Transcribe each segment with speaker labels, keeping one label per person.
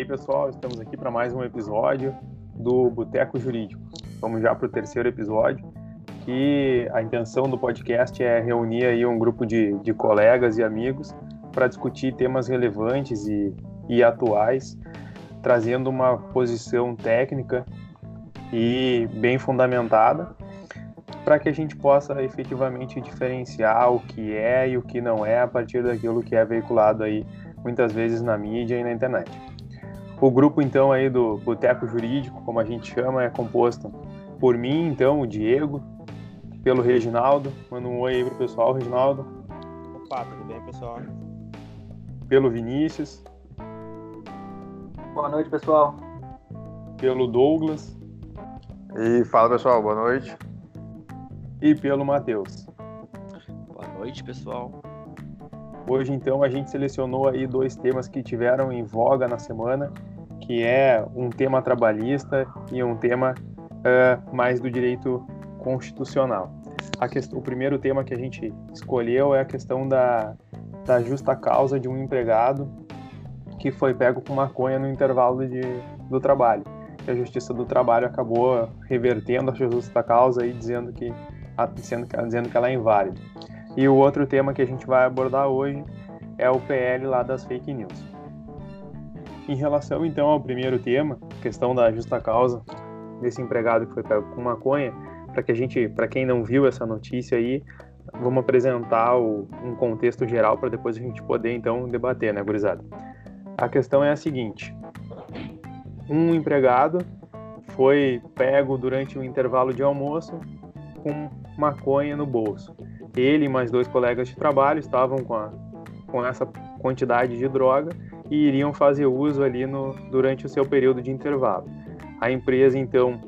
Speaker 1: aí, pessoal, estamos aqui para mais um episódio do Boteco Jurídico. Vamos já para o terceiro episódio, que a intenção do podcast é reunir aí um grupo de, de colegas e amigos para discutir temas relevantes e, e atuais, trazendo uma posição técnica e bem fundamentada para que a gente possa efetivamente diferenciar o que é e o que não é a partir daquilo que é veiculado aí muitas vezes na mídia e na internet. O grupo então aí do Boteco Jurídico, como a gente chama, é composto por mim, então, o Diego, pelo Reginaldo. Manda um oi aí pro pessoal, Reginaldo.
Speaker 2: Opa, tudo bem, pessoal?
Speaker 1: Pelo Vinícius.
Speaker 3: Boa noite, pessoal.
Speaker 1: Pelo Douglas.
Speaker 4: E fala, pessoal, boa noite.
Speaker 1: E pelo Matheus.
Speaker 2: Boa noite, pessoal.
Speaker 1: Hoje, então, a gente selecionou aí dois temas que tiveram em voga na semana, que é um tema trabalhista e um tema uh, mais do direito constitucional. Questão, o primeiro tema que a gente escolheu é a questão da, da justa causa de um empregado que foi pego com maconha no intervalo de, do trabalho. E a Justiça do Trabalho acabou revertendo a justa causa e dizendo que, dizendo, dizendo que ela é inválida. E o outro tema que a gente vai abordar hoje é o PL lá das fake news. Em relação então ao primeiro tema, questão da justa causa desse empregado que foi pego com maconha, para que a gente, para quem não viu essa notícia aí, vamos apresentar o, um contexto geral para depois a gente poder então debater, né, gurizada? A questão é a seguinte: um empregado foi pego durante o intervalo de almoço com maconha no bolso. Ele e mais dois colegas de trabalho estavam com, a, com essa quantidade de droga e iriam fazer uso ali no, durante o seu período de intervalo. A empresa então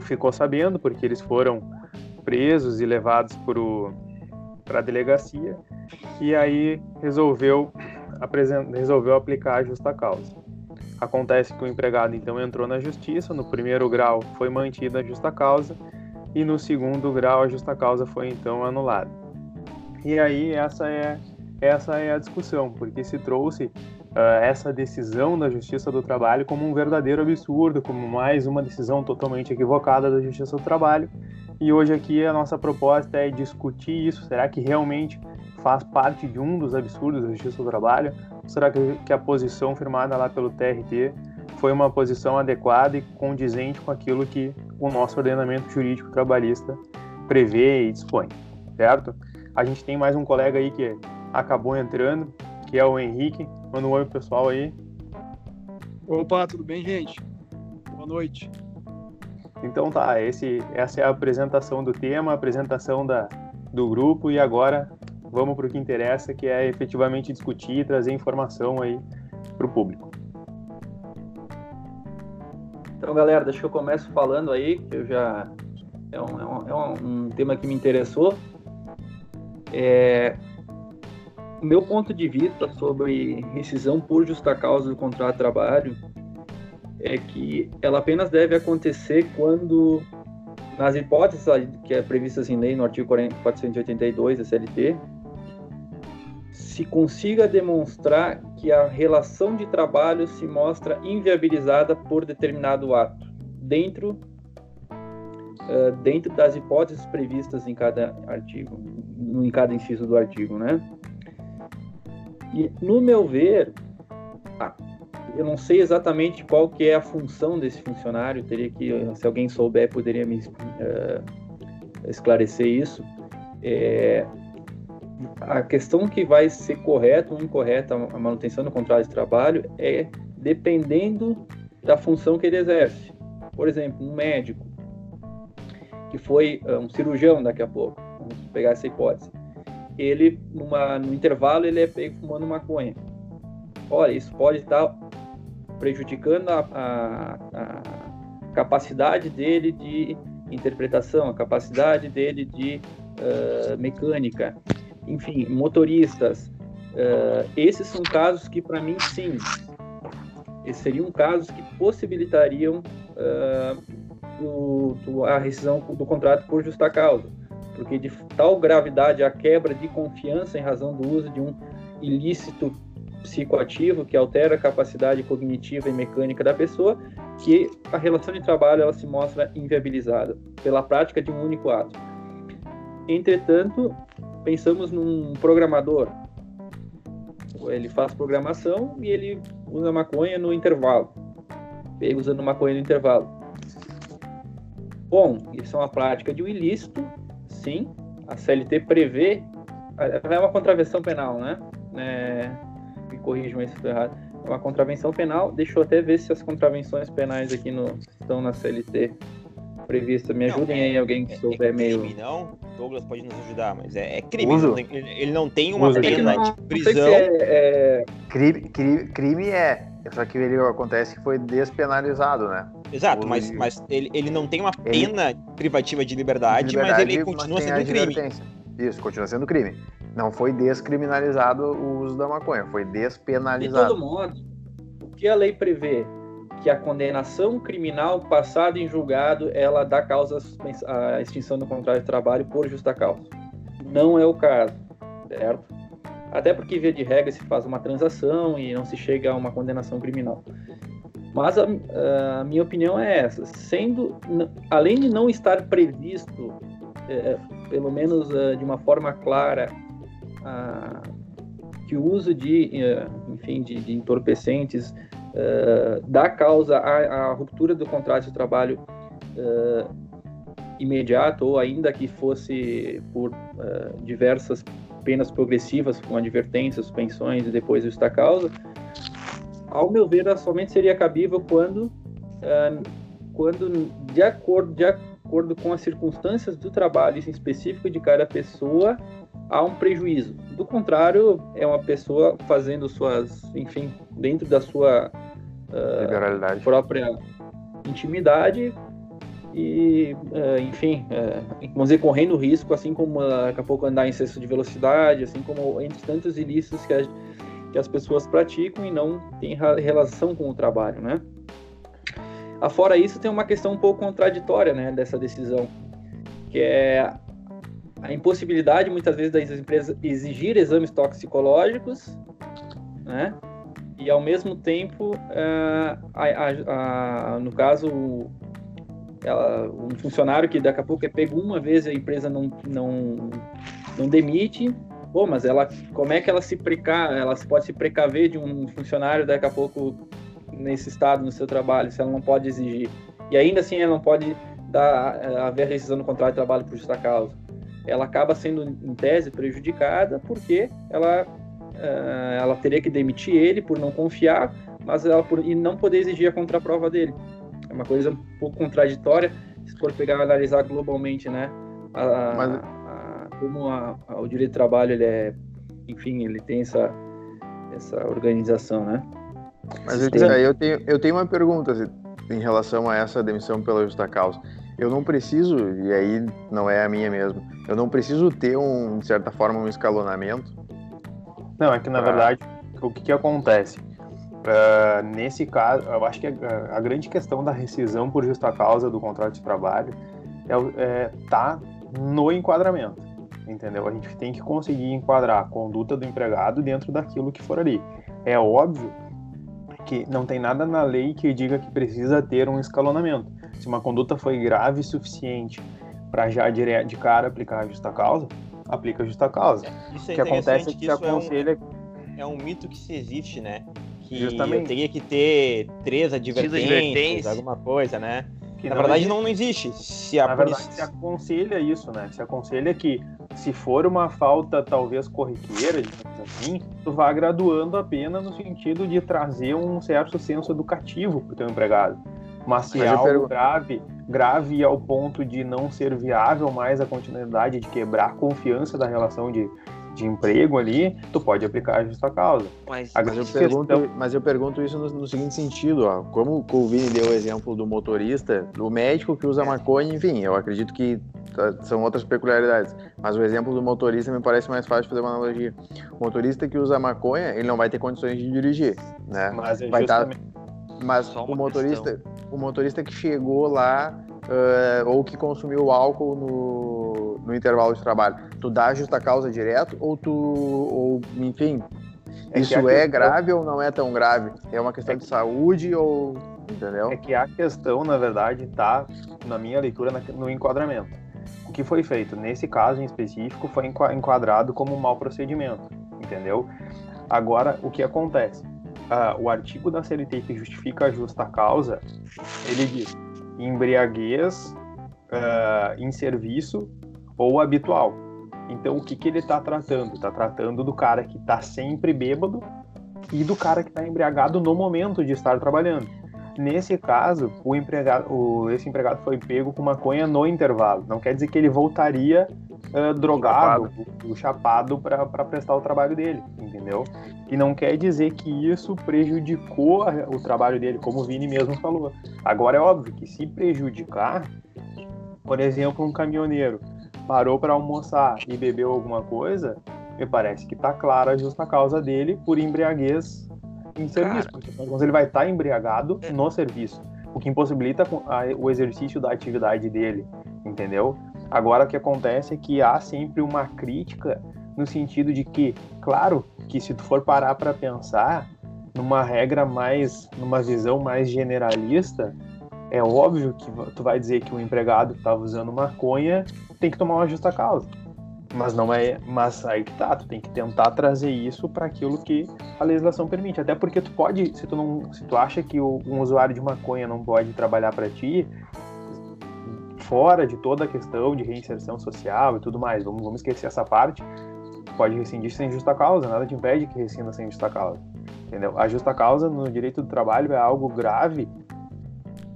Speaker 1: ficou sabendo, porque eles foram presos e levados para a delegacia, e aí resolveu, resolveu aplicar a justa causa. Acontece que o empregado então entrou na justiça, no primeiro grau foi mantida a justa causa, e no segundo grau a justa causa foi então anulada. E aí essa é essa é a discussão, porque se trouxe uh, essa decisão da Justiça do Trabalho como um verdadeiro absurdo, como mais uma decisão totalmente equivocada da Justiça do Trabalho. E hoje aqui a nossa proposta é discutir isso. Será que realmente faz parte de um dos absurdos da Justiça do Trabalho? Ou será que, que a posição firmada lá pelo TRT foi uma posição adequada e condizente com aquilo que o nosso ordenamento jurídico trabalhista prevê e dispõe, certo? A gente tem mais um colega aí que acabou entrando, que é o Henrique. Manda um oi pro pessoal aí.
Speaker 5: Opa, tudo bem, gente? Boa noite.
Speaker 1: Então tá, esse, essa é a apresentação do tema, a apresentação da, do grupo e agora vamos para o que interessa, que é efetivamente discutir e trazer informação aí para o público.
Speaker 3: Então, galera, deixa eu começo falando aí, que eu já é um, é um, é um tema que me interessou. É, o meu ponto de vista sobre rescisão por justa causa do contrato de trabalho é que ela apenas deve acontecer quando, nas hipóteses que é previstas em lei no artigo 482 da CLT, se consiga demonstrar que a relação de trabalho se mostra inviabilizada por determinado ato, dentro, uh, dentro das hipóteses previstas em cada artigo, em cada inciso do artigo, né? E, no meu ver, ah, eu não sei exatamente qual que é a função desse funcionário, teria que, se alguém souber, poderia me uh, esclarecer isso. É, a questão que vai ser correta ou incorreta a manutenção do contrato de trabalho é dependendo da função que ele exerce. Por exemplo, um médico que foi ah, um cirurgião daqui a pouco, vamos pegar essa hipótese. Ele, numa, no intervalo, ele é pego fumando maconha. Olha, isso pode estar prejudicando a, a, a capacidade dele de interpretação, a capacidade dele de uh, mecânica enfim, motoristas. Uh, esses são casos que, para mim, sim, esses seriam casos que possibilitariam uh, a rescisão do contrato por justa causa, porque de tal gravidade a quebra de confiança em razão do uso de um ilícito psicoativo que altera a capacidade cognitiva e mecânica da pessoa, que a relação de trabalho ela se mostra inviabilizada pela prática de um único ato. Entretanto, pensamos num programador. Ele faz programação e ele usa maconha no intervalo. Pega usando maconha no intervalo. Bom, isso é uma prática de um ilícito, sim. A CLT prevê. É uma contravenção penal, né? É, me corrijam se estou errado. É uma contravenção penal. Deixa eu até ver se as contravenções penais aqui no, estão na CLT prevista. Me ajudem não, é, aí, alguém que é, souber
Speaker 2: é
Speaker 3: meio.
Speaker 2: Crime, não, Douglas pode nos ajudar, mas é, é crime. Ele, ele, não tem uma Uso. pena não, de prisão.
Speaker 4: É, é, crime, crime, crime é. Só que ele acontece que foi despenalizado, né?
Speaker 2: Exato, mas, mas ele, ele não tem uma pena ele, privativa de liberdade, de liberdade, mas ele continua mas sendo crime.
Speaker 4: Isso, continua sendo crime. Não foi descriminalizado o uso da maconha, foi despenalizado.
Speaker 3: De todo modo, o que a lei prevê? Que a condenação criminal passada em julgado, ela dá causa à extinção do contrato de trabalho por justa causa. Não é o caso, certo? Até porque, via de regra, se faz uma transação e não se chega a uma condenação criminal. Mas a, a minha opinião é essa: sendo, além de não estar previsto, é, pelo menos é, de uma forma clara, a, que o uso de, é, enfim, de, de entorpecentes é, dá causa à, à, ruptura do contrato de trabalho é, imediato, ou ainda que fosse por diversas penas progressivas, com advertências, suspensões e depois justa causa, ao meu ver, ela somente seria cabível quando, uh, quando de, acordo, de acordo com as circunstâncias do trabalho em específico de cada pessoa, há um prejuízo. Do contrário, é uma pessoa fazendo suas, enfim, dentro da sua uh, própria intimidade e, uh, enfim, uh, vamos dizer, correndo risco, assim como daqui a pouco andar em excesso de velocidade, assim como entre tantos ilícitos que a que as pessoas praticam e não tem relação com o trabalho, né? Afora isso, tem uma questão um pouco contraditória, né, dessa decisão, que é a impossibilidade, muitas vezes, das empresas exigir exames toxicológicos, né? E, ao mesmo tempo, uh, a, a, a, no caso, ela, um funcionário que daqui a pouco é pego uma vez a empresa não, não, não demite, Pô, mas ela, como é que ela se preca, ela pode se precaver de um funcionário daqui a pouco nesse estado no seu trabalho, se ela não pode exigir? E ainda assim ela não pode dar eh, haver rescisão do contrato de trabalho por justa causa. Ela acaba sendo em tese prejudicada porque ela uh, ela teria que demitir ele por não confiar, mas ela por, e não poder exigir a contraprova dele. É uma coisa um pouco contraditória se for pegar analisar globalmente, né? A, mas como a, a, o direito do trabalho ele é, enfim, ele tem essa essa organização, né?
Speaker 4: Mas eu tenho, eu tenho, eu tenho uma pergunta assim, em relação a essa demissão pela justa causa. Eu não preciso, e aí não é a minha mesmo, eu não preciso ter, um, de certa forma, um escalonamento?
Speaker 1: Não, é que na pra... verdade, o que, que acontece? Uh, nesse caso, eu acho que a, a, grande questão da rescisão por justa causa do contrato de trabalho é, é tá no enquadramento entendeu? A gente tem que conseguir enquadrar a conduta do empregado dentro daquilo que for ali. É óbvio que não tem nada na lei que diga que precisa ter um escalonamento. Se uma conduta foi grave o suficiente para já de cara aplicar a justa causa, aplica a justa causa.
Speaker 2: Isso é o que acontece é que, que se aconselha... É um, é um mito que se existe, né? Que Justamente. eu teria que ter três advertências, alguma coisa, né? Que na verdade existe. não, não existe.
Speaker 1: Se a na verdade se aconselha isso, né? Se aconselha que se for uma falta talvez corriqueira, assim, tu vá graduando a pena no sentido de trazer um certo senso educativo para o teu empregado. Mas se Mas é algo pergunto... grave, grave ao ponto de não ser viável mais a continuidade, de quebrar a confiança da relação de, de emprego ali, tu pode aplicar a justa causa.
Speaker 4: Mas, mas, eu, pergunto, questão... mas eu pergunto isso no, no, seguinte sentido, ó, como o Vini deu o exemplo do motorista, do médico que usa maconha, enfim, eu acredito que são outras peculiaridades, mas o exemplo do motorista me parece mais fácil fazer uma analogia. O motorista que usa maconha, ele não vai ter condições de dirigir, né?
Speaker 1: Mas é
Speaker 4: vai
Speaker 1: tá justamente...
Speaker 4: Tá, mas o motorista, questão. o motorista que chegou lá uh, ou que consumiu álcool no, no intervalo de trabalho, tu dá justa causa direto ou tu, ou, enfim, É Isso é questão... grave ou não é tão grave? É uma questão é que... de saúde ou. Entendeu?
Speaker 1: É que a questão, na verdade, está, na minha leitura, no enquadramento. Que foi feito? Nesse caso em específico, foi enquadrado como um mau procedimento, entendeu? Agora, o que acontece? Uh, o artigo da CLT que justifica a justa causa, ele diz embriaguez uh, em serviço ou habitual. Então, o que, que ele está tratando? Está tratando do cara que está sempre bêbado e do cara que está embriagado no momento de estar trabalhando. Nesse caso, o empregado, o, esse empregado foi pego com maconha no intervalo. Não quer dizer que ele voltaria uh, drogado, chapado, chapado para prestar o trabalho dele, entendeu? E não quer dizer que isso prejudicou o trabalho dele, como o Vini mesmo falou. Agora é óbvio que se prejudicar, por exemplo, um caminhoneiro parou para almoçar e bebeu alguma coisa, me parece que está clara a justa causa dele por embriaguez em serviço. Porque ele vai estar tá embriagado é. no serviço, o que impossibilita o exercício da atividade dele, entendeu? Agora o que acontece é que há sempre uma crítica no sentido de que, claro, que se tu for parar para pensar numa regra mais, numa visão mais generalista, é óbvio que tu vai dizer que o empregado que estava usando maconha tem que tomar uma justa causa. Mas não é, mas aí que tá, tu tem que tentar trazer isso para aquilo que a legislação permite. Até porque tu pode, se tu não, se tu acha que um usuário de maconha não pode trabalhar para ti, fora de toda a questão de reinserção social e tudo mais, vamos, vamos esquecer essa parte, pode rescindir sem justa causa, nada te impede que rescinda sem justa causa. Entendeu? A justa causa no direito do trabalho é algo grave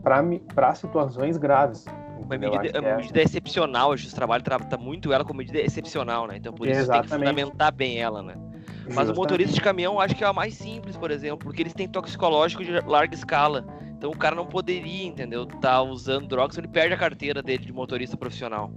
Speaker 1: para situações graves.
Speaker 2: Uma medida, uma é. medida excepcional, o justiça do trabalho trata muito ela como medida excepcional, né? Então por isso Exatamente. tem que fundamentar bem ela, né? Mas Justamente. o motorista de caminhão acho que é a mais simples, por exemplo, porque eles têm toxicológico de larga escala. Então o cara não poderia, entendeu? Tá usando drogas, ele perde a carteira dele de motorista profissional.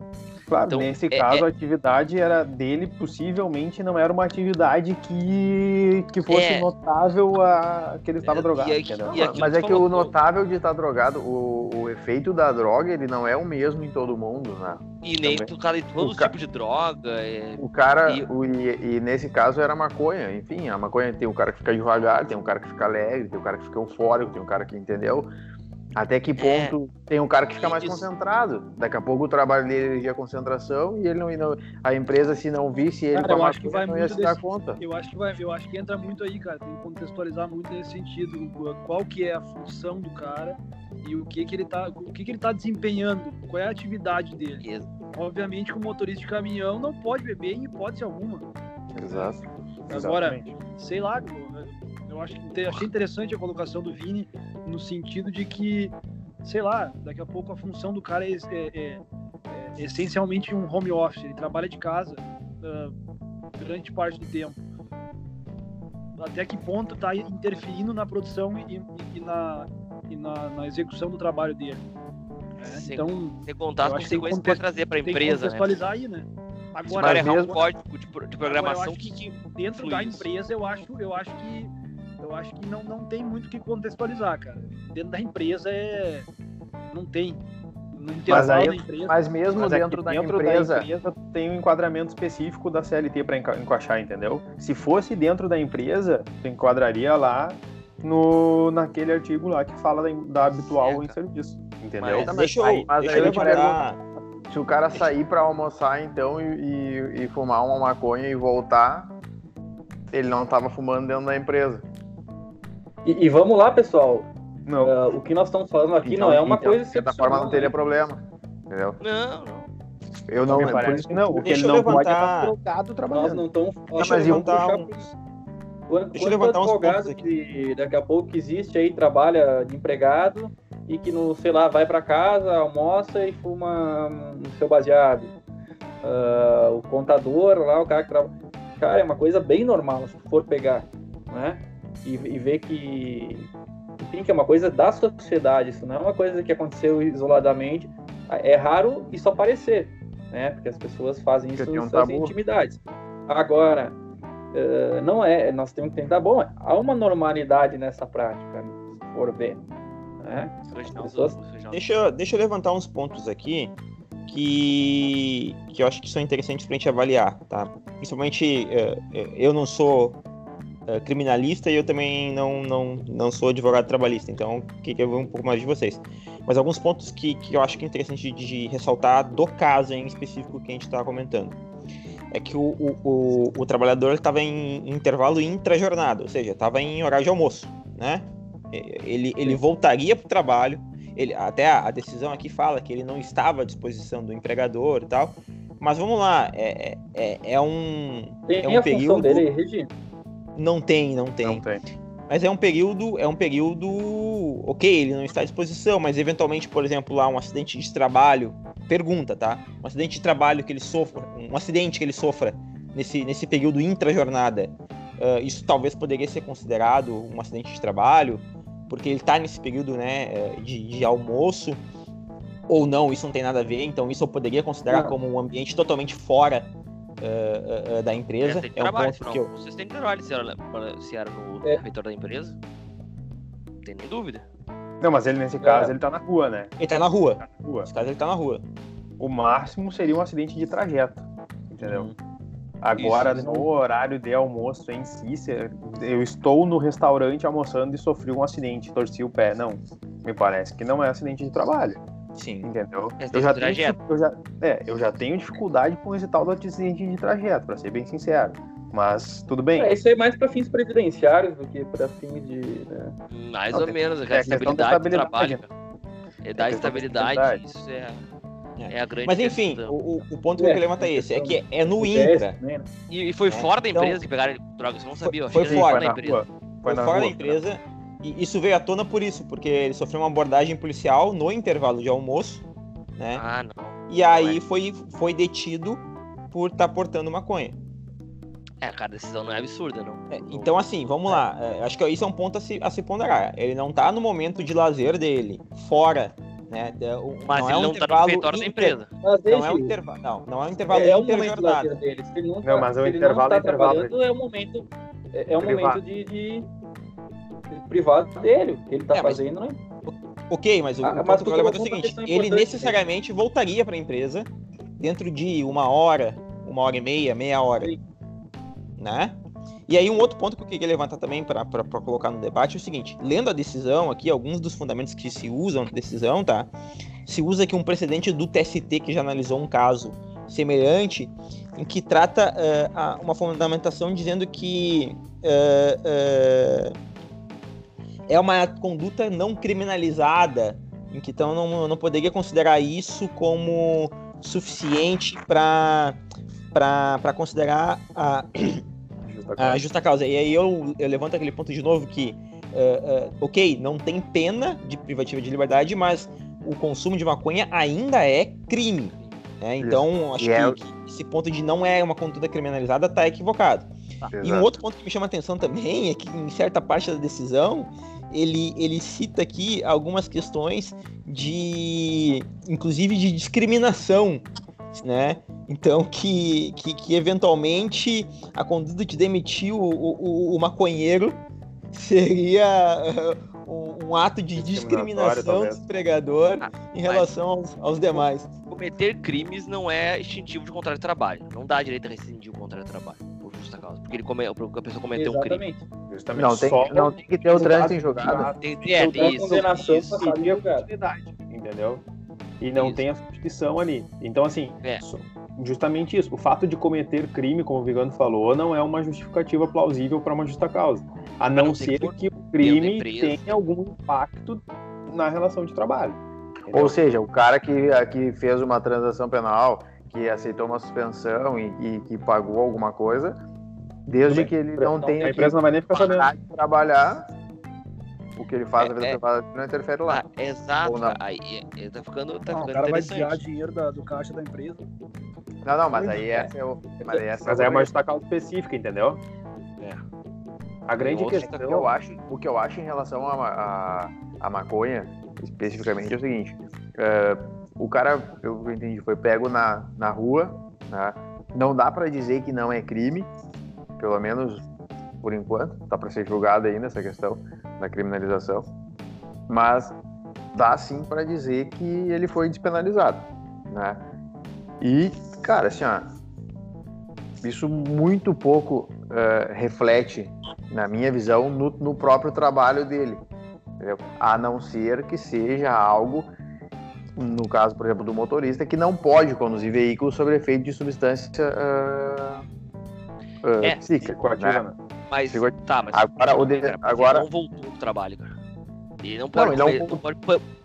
Speaker 1: Claro, então, nesse é, caso é... a atividade era dele, possivelmente não era uma atividade que, que fosse é... notável a que ele estava é, drogado. E,
Speaker 4: e Mas é que o notável de estar drogado, o, o efeito da droga, ele não é o mesmo em todo mundo, né?
Speaker 2: E nem do cara os ca... tipos de droga. É...
Speaker 4: O cara, e... O, e, e, nesse caso era maconha. Enfim, a maconha tem o cara que fica devagar, tem um cara que fica alegre, tem o cara que fica eufórico, tem o cara que entendeu. Até que é. ponto é. tem um cara que fica mais concentrado. Daqui a pouco o trabalho dele é concentração e ele não, não, a empresa se não visse ele
Speaker 5: cara, eu acho que vai não ia se dar conta. Eu acho que vai, eu acho que entra muito aí, cara. Tem que contextualizar muito nesse sentido, qual que é a função do cara e o que que ele tá, o que que ele tá desempenhando, qual é a atividade dele. Obviamente que o motorista de caminhão não pode beber em hipótese alguma.
Speaker 4: Exato.
Speaker 5: Agora, Exatamente. sei lá, eu acho que achei interessante a colocação do Vini no sentido de que, sei lá, daqui a pouco a função do cara é, é, é, é essencialmente um home office, ele trabalha de casa uh, grande parte do tempo. Até que ponto está interferindo na produção e, e, e, na, e na, na, execução do trabalho dele.
Speaker 2: É, sem, então, sem contar as consequências que pode trazer para a empresa.
Speaker 5: Tem que contextualizar né? aí, né?
Speaker 2: Agora, Se errar um código de, de programação que, que,
Speaker 5: dentro da empresa eu acho, eu acho que eu acho que não, não tem muito o que contextualizar, cara. Dentro da empresa é. Não tem.
Speaker 1: Mas, aí, empresa, mas mesmo mas dentro, da, dentro empresa... da empresa tem um enquadramento específico da CLT para encaixar, entendeu? Se fosse dentro da empresa, tu enquadraria lá no, naquele artigo lá que fala da, da habitual é, em serviço, entendeu?
Speaker 4: Mas, deixa eu, aí, mas deixa aí eu pergunta, se o cara sair para almoçar então e, e, e, fumar uma maconha e voltar, ele não estava fumando dentro da empresa.
Speaker 3: E, e vamos lá, pessoal. Não. Uh, o que nós estamos falando aqui então, não é uma então, coisa
Speaker 4: excepcional. Da forma não teria problema. Entendeu?
Speaker 2: Não, não.
Speaker 4: Eu não,
Speaker 1: me parece que não. O que ele não levantar... pode é estar
Speaker 3: trocado trabalhando. Nós não estamos...
Speaker 1: Deixa eu levantar um...
Speaker 3: Quando, Deixa eu levantar uns pontos aqui. Que daqui a pouco que existe aí, trabalha de empregado e que, no, sei lá, vai para casa, almoça e fuma no seu baseado. Uh, o contador lá, o cara que trabalha... Cara, é uma coisa bem normal, se for pegar, né? E, e ver que, enfim, que é uma coisa da sociedade, isso não é uma coisa que aconteceu isoladamente. É raro isso aparecer, né? Porque as pessoas fazem isso nas suas intimidades. Agora, uh, não é, nós temos que tentar, bom, há uma normalidade nessa prática, se for ver. Né?
Speaker 2: Pessoas... Deixa, deixa eu levantar uns pontos aqui que, que eu acho que são interessantes para a gente avaliar, tá? Principalmente, uh, eu não sou
Speaker 6: uh, criminalista e eu também não, não, não sou advogado trabalhista, então queria ver um pouco mais de vocês. Mas alguns pontos que, que eu acho que é interessante de, de ressaltar do caso em específico que a gente está comentando. É que o, o, o, o trabalhador estava em intervalo intra-jornada, ou seja, estava em horário de almoço, né? Ele, ele voltaria para o trabalho, ele, até a, a, decisão aqui fala que ele não estava à disposição do empregador e tal, mas vamos lá, é, é, é um,
Speaker 3: tem
Speaker 6: é um
Speaker 3: a período... dele, Regi?
Speaker 6: Não tem, não tem. Não tem. Mas é um período, é um período, ok, ele não está à disposição, mas eventualmente, por exemplo, lá um acidente de trabalho, pergunta, tá? Um acidente de trabalho que ele sofra, um acidente que ele sofra nesse, nesse período intra-jornada, uh, isso talvez poderia ser considerado um acidente de trabalho, porque ele está nesse período, né, eh, de, de almoço, ou não, isso não tem nada a ver, então isso eu poderia considerar não. como um ambiente totalmente fora uh, uh, da empresa.
Speaker 2: É, é um ponto que eu... Vocês têm trabalho se era, se era no é. refeitório da empresa. Não tem nem dúvida.
Speaker 1: Não, mas ele nesse caso é. ele tá na rua, né?
Speaker 6: Ele tá na rua. Tá na rua. Nesse caso ele tá na rua.
Speaker 1: O máximo seria um acidente de trajeto, entendeu? Hum. Agora, isso, no horário de almoço em si, eu estou no restaurante almoçando e sofri um acidente, torci o pé. Não, me parece que não é acidente de trabalho.
Speaker 6: Sim.
Speaker 1: Entendeu? eu já, tenho, eu, já, é, eu já tenho dificuldade com esse tal do acidente de trajeto, para ser bem sincero. Mas tudo bem.
Speaker 3: É, isso é mais para fins previdenciários do que para fins de. Né?
Speaker 2: Mais não, ou menos, é, é estabilidade, do trabalho. É dar estabilidade, isso é. É a grande
Speaker 6: Mas enfim, o, o, ponto que eu levanta é esse, é que é no Intra.
Speaker 2: Né? E, e foi é, fora da então, empresa que pegaram drogas, eu não sabia.
Speaker 6: Foi, foi fora da empresa. Foi, fora da empresa. E isso veio à tona por isso, porque ele sofreu uma abordagem policial no intervalo de almoço, né?
Speaker 2: Ah, não.
Speaker 6: E aí foi, foi detido por estar tá portando maconha.
Speaker 2: É, cara, a decisão não é absurda, não.
Speaker 6: É, então, assim, vamos lá. É, acho que isso é um ponto a se, a se ponderar. Ele não tá no momento de lazer dele, fora né?
Speaker 2: Mas não ele é um não tá no território da empresa.
Speaker 6: Mas, não é um intervalo. Não, não é um intervalo é, é um momento
Speaker 3: dele. Se ele não, tá, não mas é um intervalo, não tá intervalo. É um momento, é, é um momento de, de, privado dele. O ele tá é, fazendo, mas... né?
Speaker 6: Ok, mas o, ah, o que eu levanto é o seguinte: ele necessariamente voltaria para a empresa dentro de uma hora, uma hora e meia, meia hora. Sim. Né? E aí um outro ponto que eu queria levantar também para colocar no debate é o seguinte: lendo a decisão aqui, alguns dos fundamentos que se usam na decisão, tá? Se usa aqui um precedente do TST que já analisou um caso semelhante, em que trata uh, uma fundamentação dizendo que uh, uh, é uma conduta não criminalizada, em que então não, não poderia considerar isso como suficiente para considerar a justa causa. A justa causa. E aí eu, eu levanto aquele ponto de novo que, uh, uh, ok, não tem pena de privativa de liberdade, mas o consumo de maconha ainda é crime. Né? Então, acho é... que, esse ponto de não é uma conduta criminalizada está equivocado. Tá. E um outro ponto que me chama a atenção também é que, em certa parte da decisão, ele, ele cita aqui algumas questões de, inclusive, de discriminação né? Então, que, que, que eventualmente a conduta de demitir o, o, o maconheiro seria uh, um, ato de discriminação do empregador ah, em relação aos, aos demais.
Speaker 2: Cometer crimes não é extintivo de contrato de trabalho. Não dá direito a rescindir o contrato de trabalho, Porque ele come, a pessoa cometeu
Speaker 3: Exatamente.
Speaker 2: um crime.
Speaker 3: Justamente. Não, tem, não tem que ter o trânsito em jogada.
Speaker 2: Tem, é, tem isso.
Speaker 1: Condenação isso, isso, entendeu? e não isso. tem a substituição ali. Então, assim, é. justamente isso. O fato de cometer crime, como o Vigano falou, não é uma justificativa plausível para uma justa causa. A não, não ser que o crime tenha algum impacto na relação de trabalho.
Speaker 4: Entendeu? Ou seja, o cara que, que fez uma transação penal, que aceitou uma suspensão e, e que pagou alguma coisa, desde que ele não tenha.
Speaker 1: A empresa não vai nem ficar sabendo.
Speaker 4: trabalhar, o que ele faz é, é, não interfere lá.
Speaker 2: Ah, exato. Aí ele tá ficando, tá
Speaker 5: não,
Speaker 2: ficando
Speaker 5: o cara vai desviar dinheiro da, do caixa da empresa.
Speaker 4: Não, não, mas aí essa é, o,
Speaker 1: mas aí, essa mas é, é uma justa causa específica, entendeu?
Speaker 4: É. A grande questão que eu acho, o que eu acho em relação a, a, a maconha, especificamente, é o seguinte: uh, o cara, eu entendi, foi pego na, na rua, né? não dá para dizer que não é crime, pelo menos por enquanto, tá para ser julgado ainda essa questão da criminalização, mas dá sim para dizer que ele foi despenalizado, né? E, cara, assim, ó, isso muito pouco uh, reflete, na minha visão, no, no próprio trabalho dele. Entendeu? A não ser que seja algo, no caso, por exemplo, do motorista, que não pode conduzir veículo sob efeito de substância uh,
Speaker 2: uh, é, psíquica. Né? Mas, tá, mas agora, o de, agora... não voltou pro trabalho, cara. Ele não pode, não, ele não... não pode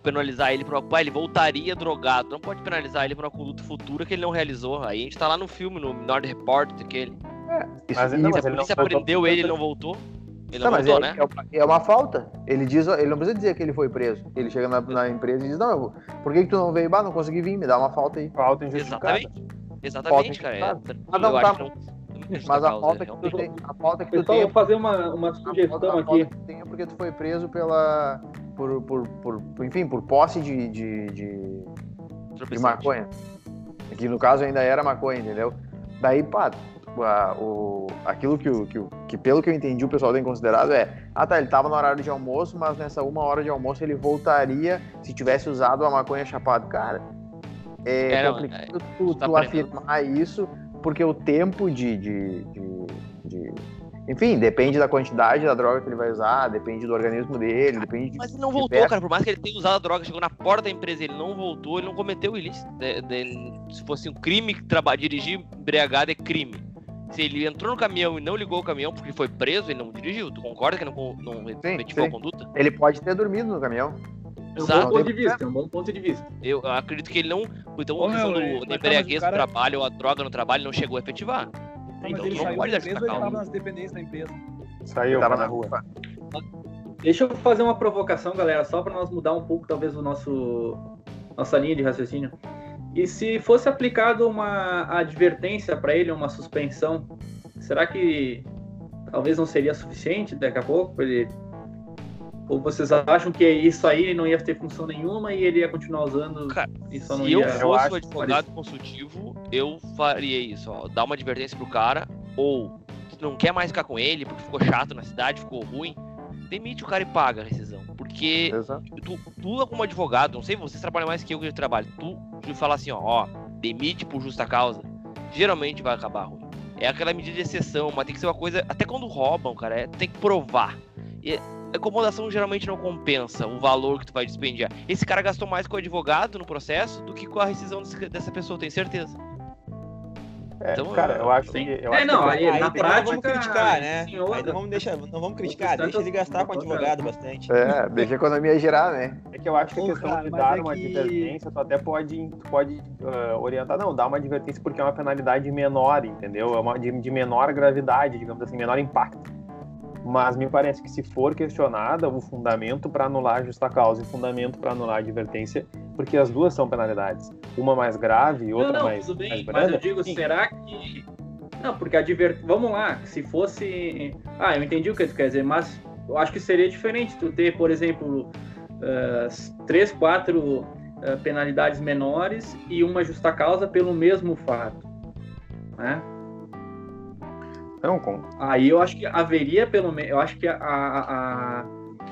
Speaker 2: penalizar ele por uma. Pai, ele voltaria drogado. Não pode penalizar ele por uma conduta futura que ele não realizou. Aí a gente tá lá no filme, no Minority Report, aquele. É, isso, mas, não, mas a polícia prendeu ele e ele não voltou. Ele não, não voltou,
Speaker 4: é, né? É uma falta. Ele diz, ele não precisa dizer que ele foi preso. Ele chega na, na empresa e diz, não, eu, por que, que tu não veio? Bah, não consegui vir, me dá uma falta aí. Falta
Speaker 2: injustificada. Exatamente. Exatamente, cara. É, ah, não,
Speaker 4: tá. Mas a falta que tu tem, a falta que tu tem.
Speaker 3: Eu fazer uma, uma sugestão a aqui.
Speaker 4: Que tem é porque tu foi preso pela por, por, por, enfim, por posse de, de, de, de maconha. Que no caso ainda era maconha, entendeu? Daí, pá, a, o, aquilo que, o, que, que, pelo que eu entendi, o pessoal tem considerado é: ah, tá, ele tava no horário de almoço, mas nessa uma hora de almoço ele voltaria se tivesse usado a maconha chapado. Cara, é, é complicado é, tu, tá tu afirmar isso, porque o tempo de, de, de, de enfim, depende da quantidade da droga que ele vai usar, depende do organismo dele, depende
Speaker 2: Mas ele não voltou, cara. Por mais que ele tenha usado a droga, chegou na porta da empresa, ele não voltou, ele não cometeu ilícito. Se fosse um crime, dirigir embriagado é crime. Se ele entrou no caminhão e não ligou o caminhão porque foi preso, ele não dirigiu. Tu concorda que não, não efetivou a conduta?
Speaker 4: Ele pode ter dormido no caminhão.
Speaker 3: É um bom ponto de vista, é um bom ponto de vista.
Speaker 2: Eu acredito que ele não. Então, a questão do embriaguez no trabalho ou a droga no trabalho não chegou a efetivar.
Speaker 5: Não, ele não saiu pode da empresa ele tava nas dependências da empresa?
Speaker 1: Saiu, tava na rua.
Speaker 3: Deixa eu fazer uma provocação, galera, só para nós mudar um pouco, talvez, o nosso nossa linha de raciocínio. E se fosse aplicado uma advertência para ele, uma suspensão, será que talvez não seria suficiente daqui a pouco para ele ou vocês acham que isso aí não ia ter função nenhuma e ele ia continuar usando
Speaker 2: Cara, e só não se ia... eu fosse o advogado consultivo, eu faria isso, ó, dar uma advertência pro cara, ou se não quer mais ficar com ele porque ficou chato na cidade, ficou ruim, demite o cara e paga a rescisão. Porque tu, tu, como advogado, não sei, vocês trabalham mais que eu que trabalho, tu, tu falar assim, ó, ó, demite por justa causa, geralmente vai acabar ruim. É aquela medida de exceção, mas tem que ser uma coisa. Até quando roubam, cara, é, tem que provar. E a acomodação geralmente não compensa o valor que tu vai dispendiar. Esse cara gastou mais com o advogado no processo do que com a rescisão dessa pessoa, tenho certeza.
Speaker 1: É, então, cara, eu acho que. Eu
Speaker 6: é,
Speaker 1: acho
Speaker 6: não, que aí, aí na prática. Vamos criticar, né? Senhor, aí não vamos, deixar, não vamos criticar, deixa ele gastar com o advogado bastante.
Speaker 4: É, deixa a economia girar, né?
Speaker 1: É que eu acho que a questão cara, de dar é uma que... advertência, tu até pode, tu pode uh, orientar, não, dar uma advertência porque é uma penalidade menor, entendeu? É uma de, de menor gravidade, digamos assim, menor impacto. Mas me parece que se for questionada o fundamento para anular a justa causa e fundamento para anular a advertência, porque as duas são penalidades, uma mais grave e outra
Speaker 3: não, não,
Speaker 1: mais,
Speaker 3: tudo bem,
Speaker 1: mais
Speaker 3: branda. Mas eu digo, sim. será que não, porque a divert... vamos lá, se fosse, ah, eu entendi o que tu quer dizer, mas eu acho que seria diferente tu ter, por exemplo, uh, três, quatro uh, penalidades menores e uma justa causa pelo mesmo fato, né?
Speaker 1: Não, com...
Speaker 3: Aí eu acho que haveria pelo menos. Eu acho que a, a,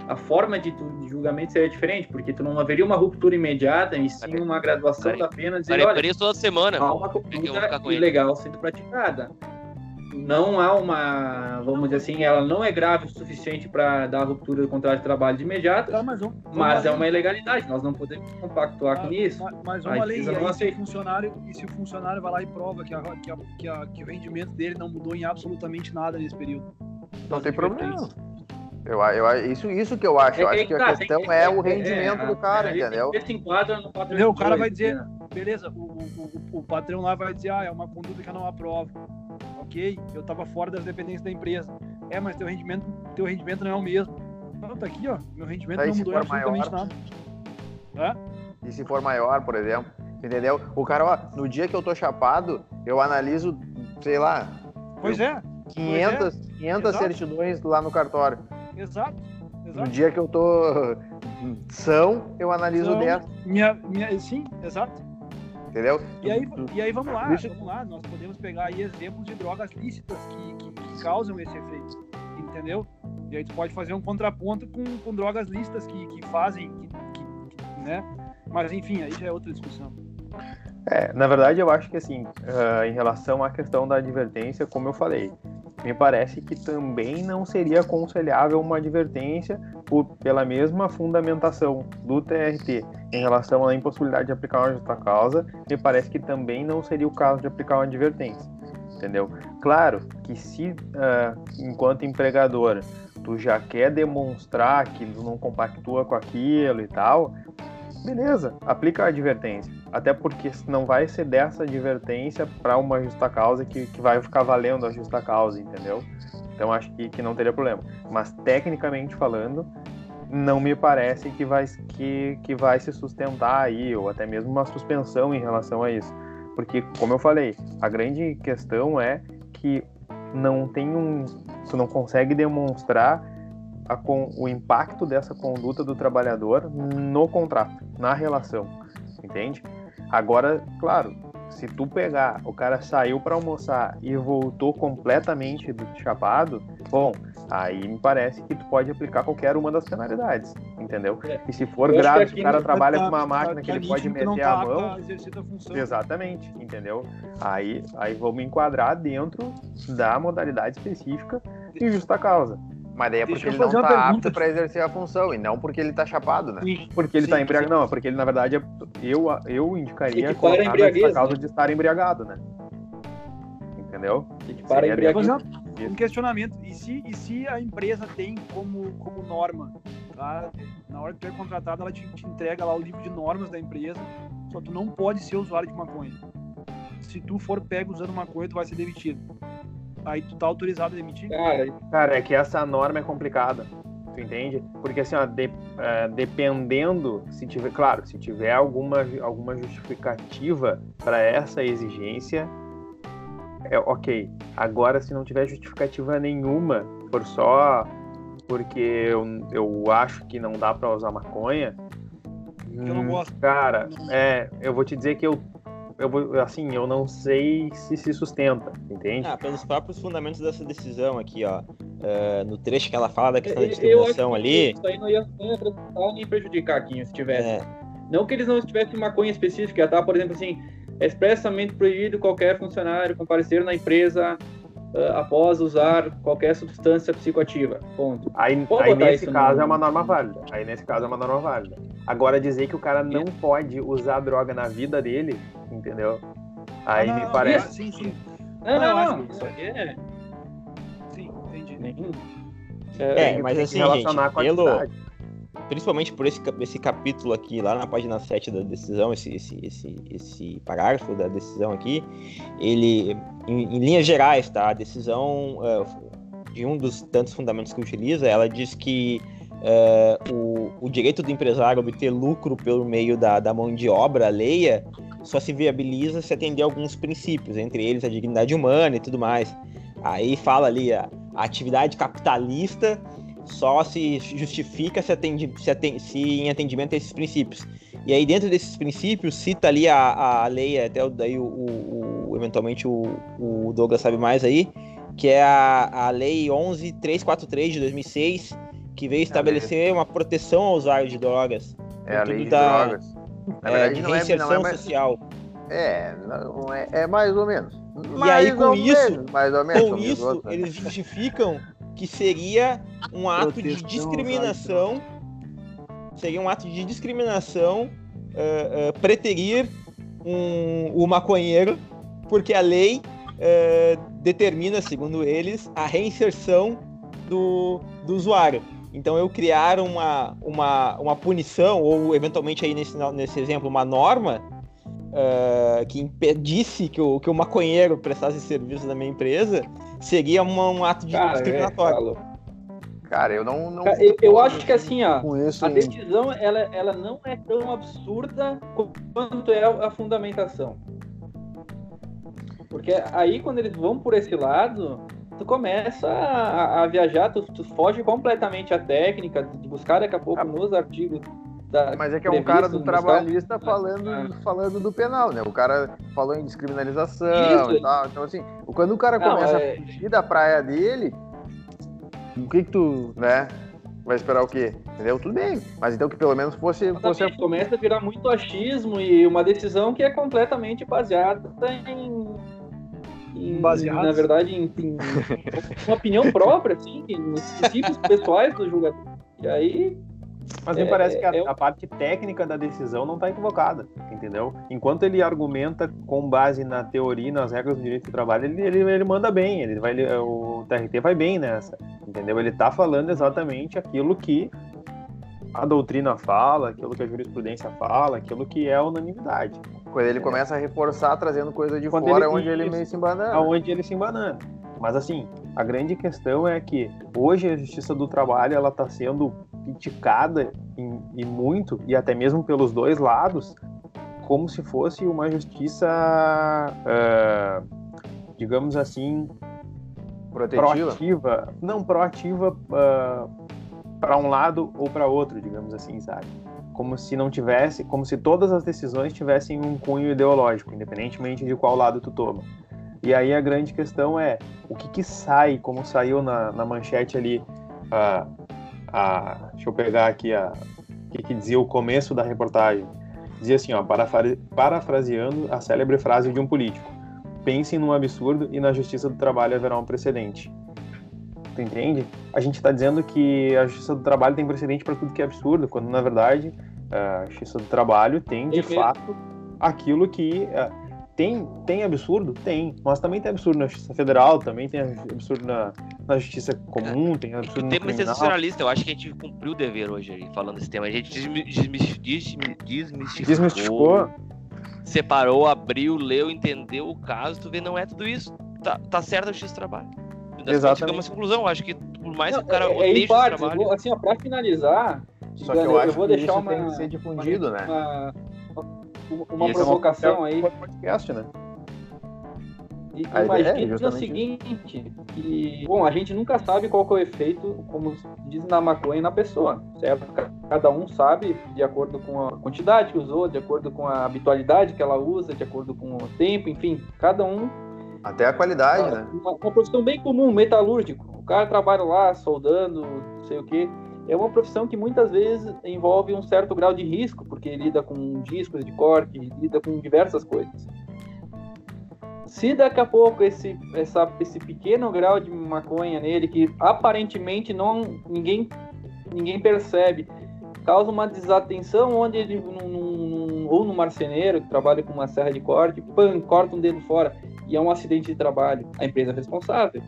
Speaker 3: a forma de, tu, de, julgamento seria diferente, porque tu não haveria uma ruptura imediata, e sim uma graduação da pena. Dizer,
Speaker 2: olha, toda semana.
Speaker 3: Há uma conduta ilegal sendo praticada não há uma, vamos dizer assim, ela não é grave o suficiente para dar a ruptura do contrato de trabalho de imediato, tá, mas, um, mas é uma ilegalidade, nós não podemos compactuar ah, com isso.
Speaker 5: Mas uma lei, e aí, se o funcionário, e se o funcionário vai lá e prova que, a, que, a, que, a, que o rendimento dele não mudou em absolutamente nada nesse período.
Speaker 4: Não tem problema. Eu, eu, isso, isso que eu acho. Eu é, acho que a tá, questão é, é, o rendimento é, do cara, entendeu?
Speaker 5: Entendeu? O cara vai dizer, beleza, o, o, o, o patrão lá vai dizer, ah, é uma conduta que eu não aprovo ok, eu estava fora das dependências da empresa. É, mas teu rendimento, teu rendimento não é o mesmo. Não, tá aqui, ó. Meu rendimento não mudou absolutamente maior, nada.
Speaker 4: É? E se for maior, por exemplo, entendeu? O cara, ó, no dia que eu tô chapado, eu analiso, sei lá.
Speaker 5: Pois é.
Speaker 4: 500, pois é. 500 certidões lá no cartório.
Speaker 5: Exato.
Speaker 4: Exato. No dia que eu tô são, eu analiso são, 10.
Speaker 5: Minha, minha, sim, exato.
Speaker 4: Entendeu?
Speaker 5: E aí, e aí vamos lá, Deixa... vamos lá. Nós podemos pegar aí exemplos de drogas lícitas que, que, que, causam esse efeito. Entendeu? E aí tu pode fazer um contraponto com, com drogas lícitas que, que fazem, que, que, né? Mas enfim, aí já é outra discussão.
Speaker 1: É, na verdade, eu acho que assim, uh, em relação à questão da advertência, como eu falei, me parece que também não seria aconselhável uma advertência por, pela mesma fundamentação do TRT em relação à impossibilidade de aplicar uma justa causa, me parece que também não seria o caso de aplicar uma advertência, entendeu? Claro que se, uh, enquanto empregador, tu já quer demonstrar que tu não compactua com aquilo e tal, beleza, aplica a advertência. Até porque não vai ser dessa advertência para uma justa causa que, que vai ficar valendo a justa causa, entendeu? Então acho que, que não teria problema. Mas tecnicamente falando, não me parece que vai, que, que vai se sustentar aí, ou até mesmo uma suspensão em relação a isso. Porque, como eu falei, a grande questão é que não tem um. Tu não consegue demonstrar a, o impacto dessa conduta do trabalhador no contrato, na relação, entende? Agora, claro, se tu pegar, o cara saiu para almoçar e voltou completamente do chapado, bom, aí me parece que tu pode aplicar qualquer uma das penalidades, entendeu? É. E se for Eu grave, se o cara trabalha tá, com uma tá máquina tá, que ele pode meter tá a mão, a exatamente, entendeu? Aí, aí vamos enquadrar dentro da modalidade específica de justa causa.
Speaker 4: Mas daí é porque ele não tá apto para exercer a função e não porque ele tá chapado, né?
Speaker 1: Sim. Porque ele sim, tá embriagado. Não, porque ele, na verdade, é, eu, eu indicaria colocar nessa causa né? de estar embriagado, né? Entendeu?
Speaker 5: Para embriagado. Um questionamento. E se, e se a empresa tem como, como norma, tá? na hora de ter contratado, ela te, te entrega lá o livro de normas da empresa, só tu não pode ser usuário de maconha. Se tu for pego usando maconha, tu vai ser demitido aí tu tá autorizado a demitir?
Speaker 1: Cara, cara, é que essa norma é complicada. Tu entende? Porque assim, ó, de, uh, dependendo, se tiver, claro, se tiver alguma, alguma justificativa para essa exigência, é ok. Agora, se não tiver justificativa nenhuma, for só porque eu, eu acho que não dá para usar maconha,
Speaker 5: eu não gosto.
Speaker 1: Cara, é, eu vou te dizer que eu eu vou, assim, eu não sei se se sustenta, entende?
Speaker 6: Ah, pelos próprios fundamentos dessa decisão aqui, ó, uh, no trecho que ela fala da questão da discriminação ali.
Speaker 3: Isso aí não ia, não ia nem prejudicar aqui, se tivesse. É. Não que eles não tivessem maconha específica, tá? Por exemplo, assim, expressamente proibido qualquer funcionário comparecer na empresa uh, após usar qualquer substância psicoativa. Ponto.
Speaker 1: Aí, aí nesse caso no... é uma norma válida. Aí nesse caso é uma norma válida. Agora dizer que o cara não pode usar droga na vida dele, entendeu? Aí me parece.
Speaker 5: Sim, sim.
Speaker 3: Não, não, não. Isso aqui é.
Speaker 5: Sim, entendi.
Speaker 6: É, é mas assim, gente, pelo, principalmente por esse, esse capítulo aqui, lá na página 7 da decisão, esse, esse, esse, esse parágrafo da decisão aqui, ele, em, em linhas gerais, tá? A decisão, uh, de um dos tantos fundamentos que utiliza, ela diz que uh, o, o direito do empresário obter lucro pelo meio da, da mão de obra alheia só se viabiliza se atender a alguns princípios, entre eles a dignidade humana e tudo mais. Aí fala ali a, a atividade capitalista só se justifica se, atende, se, atende, se em atendimento a esses princípios. E aí, dentro desses princípios, cita ali a, a lei, até o, daí o, o, o eventualmente o, o, Douglas sabe mais aí, que é a, a Lei 11343 de 2006, que veio estabelecer uma proteção ao usuário de drogas.
Speaker 4: É a lei de da, drogas.
Speaker 6: Na verdade, é, de não reinserção é, não é mais... social.
Speaker 4: É, não é, é mais ou menos.
Speaker 6: E mais aí, com isso, menos, mais ou menos, com isso, eles justificam que seria um ato de discriminação, seria um ato de discriminação uh, uh, preterir um, o maconheiro, porque a lei uh, determina, segundo eles, a reinserção do, do usuário. Então eu criar uma, uma, uma punição, ou eventualmente aí nesse, nesse exemplo, uma norma uh, que impedisse que o, que o maconheiro prestasse serviço na minha empresa, seria uma, um ato de Cara, discriminatório.
Speaker 4: É, Cara, eu não. não
Speaker 3: eu, eu acho que assim, ó, a decisão ela, ela não é tão absurda quanto é a fundamentação. Porque aí quando eles vão por esse lado, tu começa a, a viajar, tu, tu, foge completamente a técnica, de buscar daqui a pouco ah, nos artigos
Speaker 4: da Mas é que é um cara do trabalhista falando, ah. falando do penal, né? O cara falou em descriminalização Isso. e tal. Então, assim, quando o cara começa Não, é... a fugir da praia dele, o que que tu, né? Vai esperar o quê? Entendeu? Tudo bem. Mas então que pelo menos fosse. fosse...
Speaker 3: Começa a virar muito achismo e uma decisão que é completamente baseada em, em, na verdade, em, em, uma opinião própria, assim, nos princípios pessoais do jogador. E aí
Speaker 1: mas me é, parece que a, é... a, parte técnica da decisão não está equivocada, entendeu? Enquanto ele argumenta com base na teoria e nas regras do direito do trabalho, ele, ele, ele manda bem, ele vai, ele, o TRT vai bem nessa, entendeu? Ele está falando exatamente aquilo que a doutrina fala, aquilo que a jurisprudência fala, aquilo que é a unanimidade.
Speaker 4: Quando ele começa a reforçar, trazendo coisa de Quando fora, ele, onde ele meio se embanana.
Speaker 1: Aonde ele se embanana. Mas assim, a grande questão é que hoje a justiça do trabalho ela está sendo criticada e muito e até mesmo pelos dois lados como se fosse uma justiça, uh, digamos assim,
Speaker 4: Protetiva?
Speaker 1: proativa, não proativa uh, para um lado ou para outro, digamos assim, sabe? Como se não tivesse, como se todas as decisões tivessem um cunho ideológico, independentemente de qual lado tu toma. E aí a grande questão é o que, que sai, como saiu na, na manchete ali, a, a, deixa eu pegar aqui a, o que, que dizia o começo da reportagem. Dizia assim, ó, parafraseando a célebre frase de um político: pensem num absurdo e na justiça do trabalho haverá um precedente. Tu entende? A gente está dizendo que a justiça do trabalho tem precedente para tudo que é absurdo, quando na verdade a justiça do trabalho tem de fato aquilo que tem, tem absurdo? Tem. Mas também tem absurdo na Justiça Federal, também tem absurdo na, na Justiça Comum, é. tem absurdo no tema
Speaker 2: sensacionalista, eu acho que a gente cumpriu o dever hoje aí, falando desse tema. A gente desmistificou.
Speaker 1: desmistificou.
Speaker 2: Separou, abriu, leu, entendeu o caso, tu vê, não é tudo isso. Tá, tá certo a Justiça do Trabalho.
Speaker 1: Exatamente.
Speaker 2: Chegamos à conclusão, acho que por mais não, que o cara
Speaker 3: é, é trabalho... Vou, assim, ó, pra finalizar,
Speaker 1: só que eu acho eu vou que deixar isso uma, tem que ser difundido, uma, né? Uma,
Speaker 3: uma provocação é aí.
Speaker 1: podcast, né?
Speaker 3: E imagine é, o seguinte, que, bom, a gente nunca sabe qual é o efeito, como diz na maconha, na pessoa, certo? Cada um sabe de acordo com a quantidade que usou, de acordo com a habitualidade que ela usa, de acordo com o tempo, enfim, cada um...
Speaker 4: Até a qualidade,
Speaker 3: uma,
Speaker 4: né?
Speaker 3: Uma, uma profissão bem comum, metalúrgico. O cara trabalha lá, soldando, não sei o quê é uma profissão que muitas vezes envolve um certo grau de risco, porque lida com discos de corte, lida com diversas coisas. Se daqui a pouco esse, essa, esse pequeno grau de maconha nele, que aparentemente não ninguém, ninguém percebe, causa uma desatenção onde ele, num, num, ou no marceneiro que trabalha com uma serra de corte, pam, corta um dedo fora e é um acidente de trabalho, a empresa é responsável.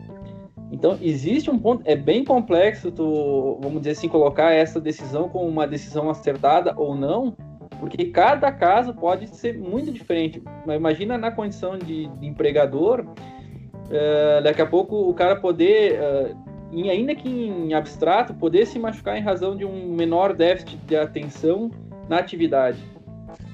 Speaker 3: Então, existe um ponto, é bem complexo, tu, vamos dizer assim, colocar essa decisão como uma decisão acertada ou não, porque cada caso pode ser muito diferente. Mas imagina na condição de, de empregador, uh, daqui a pouco o cara poder, uh, em, ainda que em abstrato, poder se machucar em razão de um menor déficit de atenção na atividade.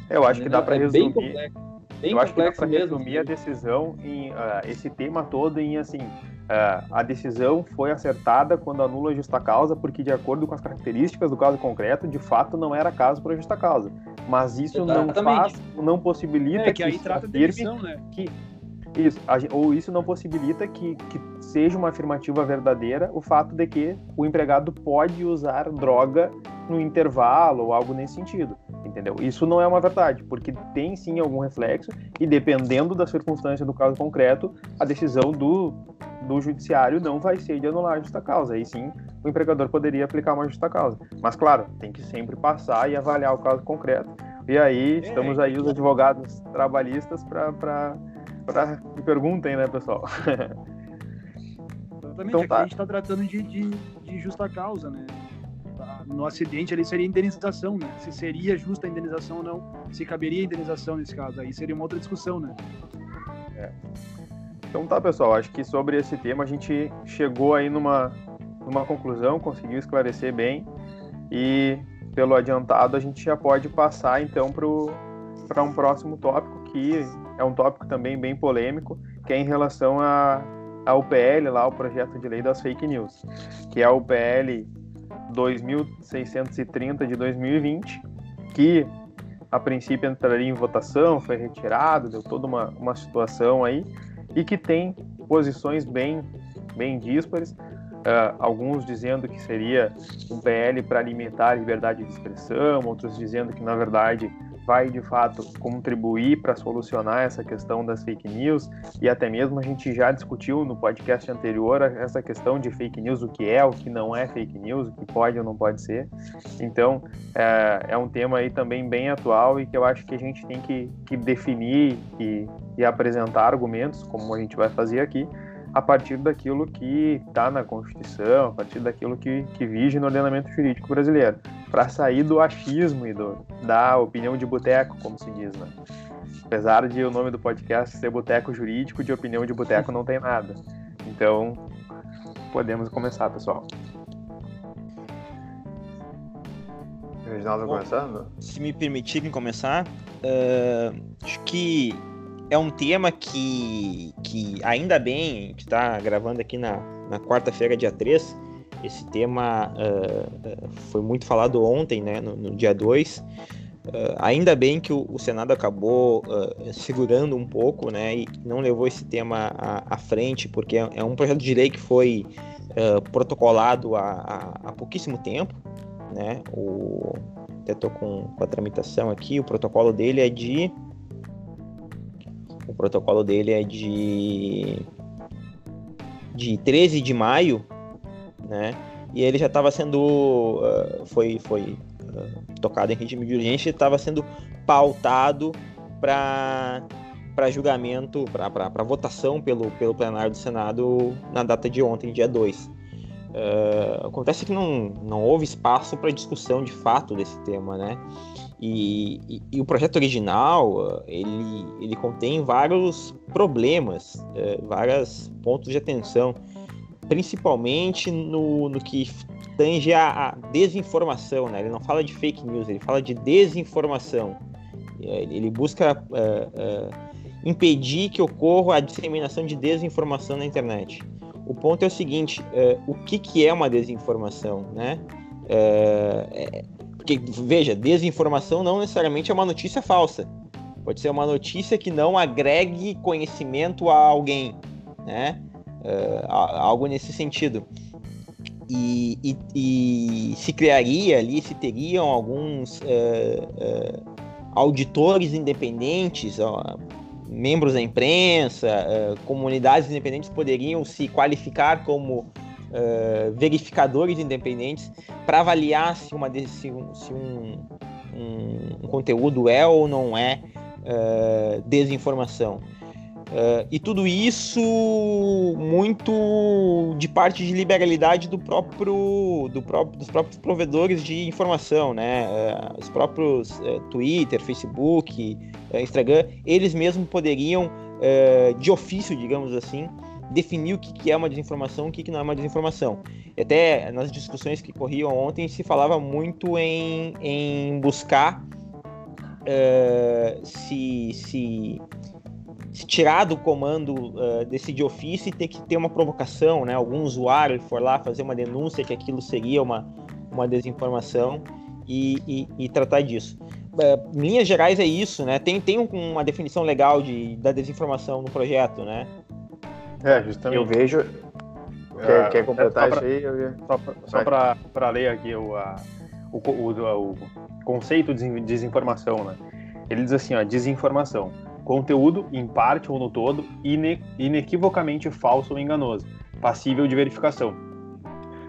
Speaker 1: Eu acho que dá para é resumir. Bem complexo, bem eu acho que dá para resumir a decisão em uh, esse tema todo em assim é, a decisão foi acertada quando anula a justa causa, porque, de acordo com as características do caso concreto, de fato não era caso para justa causa. Mas isso Exatamente. não faz, não possibilita
Speaker 5: é, que, que aí trata demissão, né?
Speaker 1: que isso, ou isso não possibilita que, que seja uma afirmativa verdadeira o fato de que o empregado pode usar droga no intervalo ou algo nesse sentido, entendeu? Isso não é uma verdade, porque tem sim algum reflexo e dependendo da circunstância do caso concreto, a decisão do do judiciário não vai ser de anular a justa causa. Aí sim, o empregador poderia aplicar uma justa causa. Mas, claro, tem que sempre passar e avaliar o caso concreto. E aí, é, estamos aí os advogados trabalhistas para me perguntem, né, pessoal?
Speaker 5: Exatamente, então, tá. a gente está tratando de, de, de, justa causa, né? No acidente ali seria indenização, né? Se seria justa a indenização ou não, se caberia indenização nesse caso, aí seria uma outra discussão, né?
Speaker 1: É. Então tá, pessoal, acho que sobre esse tema a gente chegou aí numa, numa conclusão, conseguiu esclarecer bem e pelo adiantado a gente já pode passar então para um próximo tópico que é um tópico também bem polêmico, que é em relação a, ao PL lá, o projeto de lei das fake news, que é o PL 2630 de 2020, que a princípio entraria em votação, foi retirado, deu toda uma, uma situação aí, e que tem posições bem, bem díspares, uh, alguns dizendo que seria um PL para limitar a liberdade de expressão, outros dizendo que, na verdade, vai de fato contribuir para solucionar essa questão das fake news e até mesmo a gente já discutiu no podcast anterior essa questão de fake news, o que é, o que não é fake news, o que pode ou não pode ser. Então é, é um tema aí também bem atual e que eu acho que a gente tem que, que definir e, e apresentar argumentos, como a gente vai fazer aqui, a partir daquilo que está na Constituição, a partir daquilo que, que vige no ordenamento jurídico brasileiro, para sair do achismo e do, da opinião de boteco, como se diz, né? Apesar de o nome do podcast ser Boteco Jurídico, de opinião de boteco não tem nada. Então, podemos começar, pessoal.
Speaker 6: Reginaldo começando? Se me permitirem começar, uh, acho que é um tema que, que ainda bem, que está gravando aqui na, na quarta-feira, dia 3. Esse tema uh, foi muito falado ontem, né, no, no dia 2. Uh, ainda bem que o, o Senado acabou uh, segurando um pouco, né, e não levou esse tema à, à frente, porque é, é, um projeto de lei que foi protocolado há, há, há, pouquíssimo tempo, né, o, até estou com, com a tramitação aqui, o protocolo dele é de o protocolo dele é de de 13 de maio, né? E ele já estava sendo uh, foi foi uh, tocado em regime de urgência, estava sendo pautado para para julgamento, para votação pelo, pelo plenário do Senado na data de ontem, dia 2. Uh, ah, acontece que não, não houve espaço para discussão de fato desse tema, né? E, e, o projeto original, ele, ele contém vários problemas, é, vários pontos de atenção, principalmente no, no que tange a, a, desinformação, né? Ele não fala de fake news, ele fala de desinformação. É, ele busca é, é, impedir que ocorra a disseminação de desinformação na internet. O ponto é o seguinte: o que, que é uma desinformação, né? É, porque, veja, desinformação não necessariamente é uma notícia falsa. Pode ser uma notícia que não agregue conhecimento a alguém, né? Uh, algo nesse sentido. E, e, e, se criaria ali, se teriam alguns uh, uh, auditores independentes, membros da imprensa, comunidades independentes poderiam se qualificar como uh, verificadores independentes para avaliar se, uma, se, se um, um, um, conteúdo é ou não é uh, desinformação. Uh, e tudo isso muito de parte de liberalidade do próprio, do próprio, dos próprios provedores de informação, né? Uh, os próprios uh, Twitter, Facebook, Instagram, eles mesmos poderiam, de ofício, digamos assim, definir o que, que é uma desinformação e o que, que não é uma desinformação. E até nas discussões que corriam ontem se falava muito em, em buscar uh, se, se, se, tirar do comando uh, desse de ofício e ter que ter uma provocação, né? Algum usuário for lá fazer uma denúncia que aquilo seria uma, uma desinformação e, e, e tratar disso. Uh, linhas gerais é isso, né? Tem, tem uma definição legal de, da desinformação no projeto, né?
Speaker 1: É, justamente.
Speaker 4: Eu vejo. Quer, é, quer completar isso aí?
Speaker 1: Só para ler aqui o, a, o, o, o, conceito de desinformação, né? Ele diz assim, ó, desinformação. Conteúdo, em parte ou no todo, ine, inequivocamente falso ou enganoso, passível de verificação.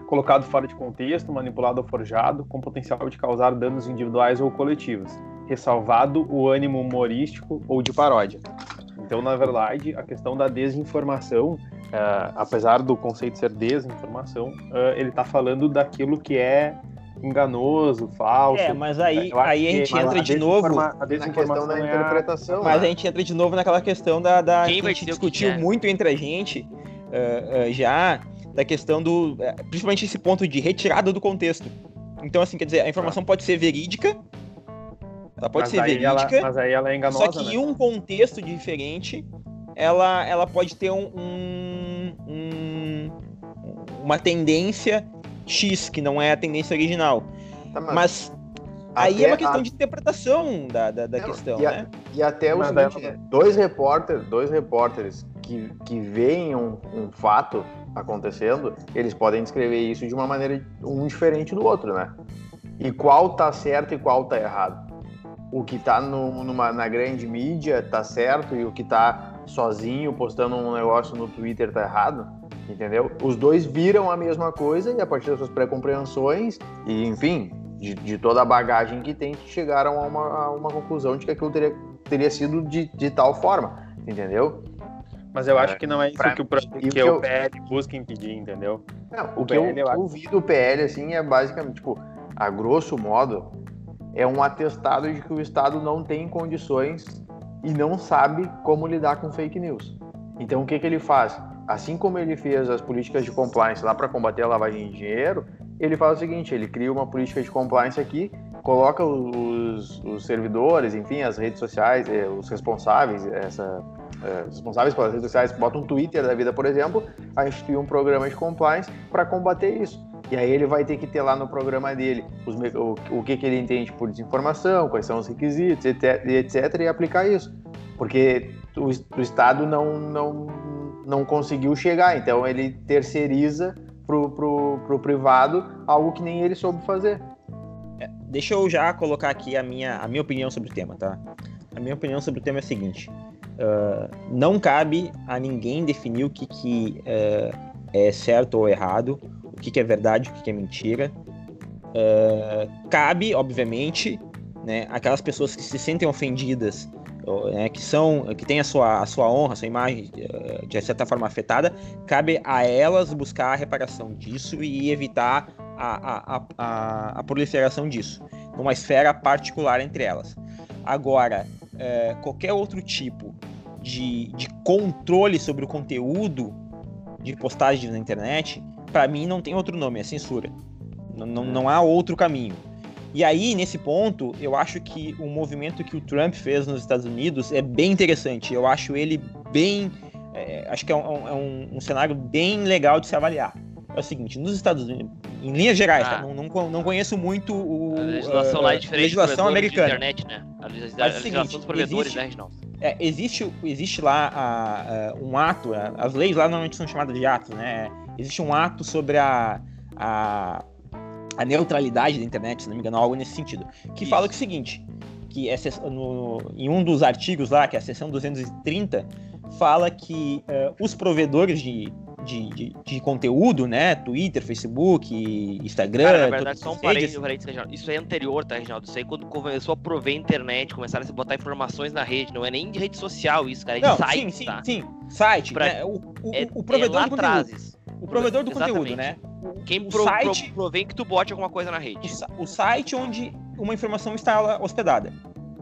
Speaker 1: Colocado fora de contexto, manipulado ou forjado, com potencial de causar danos individuais ou coletivos. Ressalvado o ânimo humorístico ou de paródia. Então, na verdade, a questão da desinformação, uh, apesar do conceito ser desinformação, uh, ele está falando daquilo que é enganoso, falso.
Speaker 6: É, mas aí, aí a gente entra de novo a
Speaker 4: desinformação na questão da é interpretação.
Speaker 6: Mas né? a gente entra de novo naquela questão da, da que a gente discutiu que muito entre a gente uh, uh, já da questão do, principalmente esse ponto de retirada do contexto. Então assim, quer dizer, a informação pode ser verídica, ela pode mas ser verídica, ela,
Speaker 1: mas aí ela é enganosa,
Speaker 6: só que né? em um contexto diferente, ela, ela pode ter um, um, um, uma tendência X, que não é a tendência original. Tá, mas, mas aí é uma questão a... de interpretação da, da, da questão,
Speaker 4: e
Speaker 6: a, né?
Speaker 4: E até o seguinte, ela... dois repórteres, dois repórteres que, que veem um, um fato acontecendo, eles podem descrever isso de uma maneira um diferente do outro, né? E qual tá certo e qual tá errado. O que está na grande mídia tá certo e o que está sozinho postando um negócio no Twitter tá errado, entendeu? Os dois viram a mesma coisa e a partir das suas pré-compreensões e, enfim, de, de, toda a bagagem que tem, chegaram a uma, a uma conclusão de que aquilo teria, teria sido de, de tal forma, entendeu?
Speaker 1: Mas eu acho é, que não é isso que o, que, que o PL busca impedir, entendeu?
Speaker 4: Não, o, o que PL, eu, eu ouvi do PL, assim, é basicamente, tipo, a grosso modo, é um atestado de que o Estado não tem condições e não sabe como lidar com fake news. Então, o que, que ele faz? Assim como ele fez as políticas de compliance lá para combater a lavagem de dinheiro, ele faz o seguinte: ele cria uma política de compliance aqui, coloca os, os servidores, enfim, as redes sociais, eh, os responsáveis, essa, eh, responsáveis pelas redes sociais, bota um Twitter da vida, por exemplo, a instituir um programa de compliance para combater isso. E aí ele vai ter que ter lá no programa dele os, o, o que, que ele entende por desinformação, quais são os requisitos, etc, etc e aplicar isso. Porque o, o Estado não, não, não conseguiu chegar, então ele terceiriza pro, pro, pro privado algo que nem ele soube fazer.
Speaker 6: É, deixa eu já colocar aqui a minha, a minha opinião sobre o tema, tá? A minha opinião sobre o tema é a seguinte: uh, não cabe a ninguém definir o que, que uh, é certo ou errado o que, que é verdade, o que, que é mentira. Uh, cabe, obviamente, né, aquelas pessoas que se sentem ofendidas, né, que são, que têm a sua, a sua honra, a sua imagem uh, de certa forma afetada, cabe a elas buscar a reparação disso e evitar a, a, a, a proliferação disso, numa esfera particular entre elas. Agora, uh, qualquer outro tipo de, de controle sobre o conteúdo de postagens na internet para mim não tem outro nome, é censura. Não, não, não há outro caminho. E aí, nesse ponto, eu acho que o movimento que o Trump fez nos Estados Unidos é bem interessante. Eu acho ele bem. É, acho que é, um, é um, um, cenário bem legal de se avaliar. É o seguinte, nos Estados Unidos, em linhas gerais, tá? ah. tá? não, não, não, conheço muito o,
Speaker 2: a legislação uh, lá é diferente
Speaker 6: legislação americana.
Speaker 2: internet, né? A, legislação, a legislação dos provedores, existe, né, Reginaldo?
Speaker 6: É, existe, existe lá a, a, um ato, as leis lá normalmente são chamadas de atos, né? Existe um ato sobre a, a, a neutralidade da internet, se não me engano, algo nesse sentido, que Isso. fala que é o seguinte, que é, no, em um dos artigos lá, que é a seção 230, fala que uh, os provedores de, de, de, de, conteúdo, né? Twitter, Facebook, Instagram. Cara,
Speaker 2: na verdade, só um parênteses, Reginaldo. Isso é anterior, tá, Reginaldo? Isso aí quando começou a prover internet, começaram a se botar informações na rede. Não é nem de rede social isso, cara. É de
Speaker 6: Não,
Speaker 2: site,
Speaker 6: sim, tá? sim, sim. Site. Pra... Né? O, o, é, o provedor é conteúdo. O provedor do Exatamente. conteúdo, né?
Speaker 2: Quem o pro, site, pro, provém que tu bote alguma coisa na rede.
Speaker 6: O, o site onde uma informação está hospedada.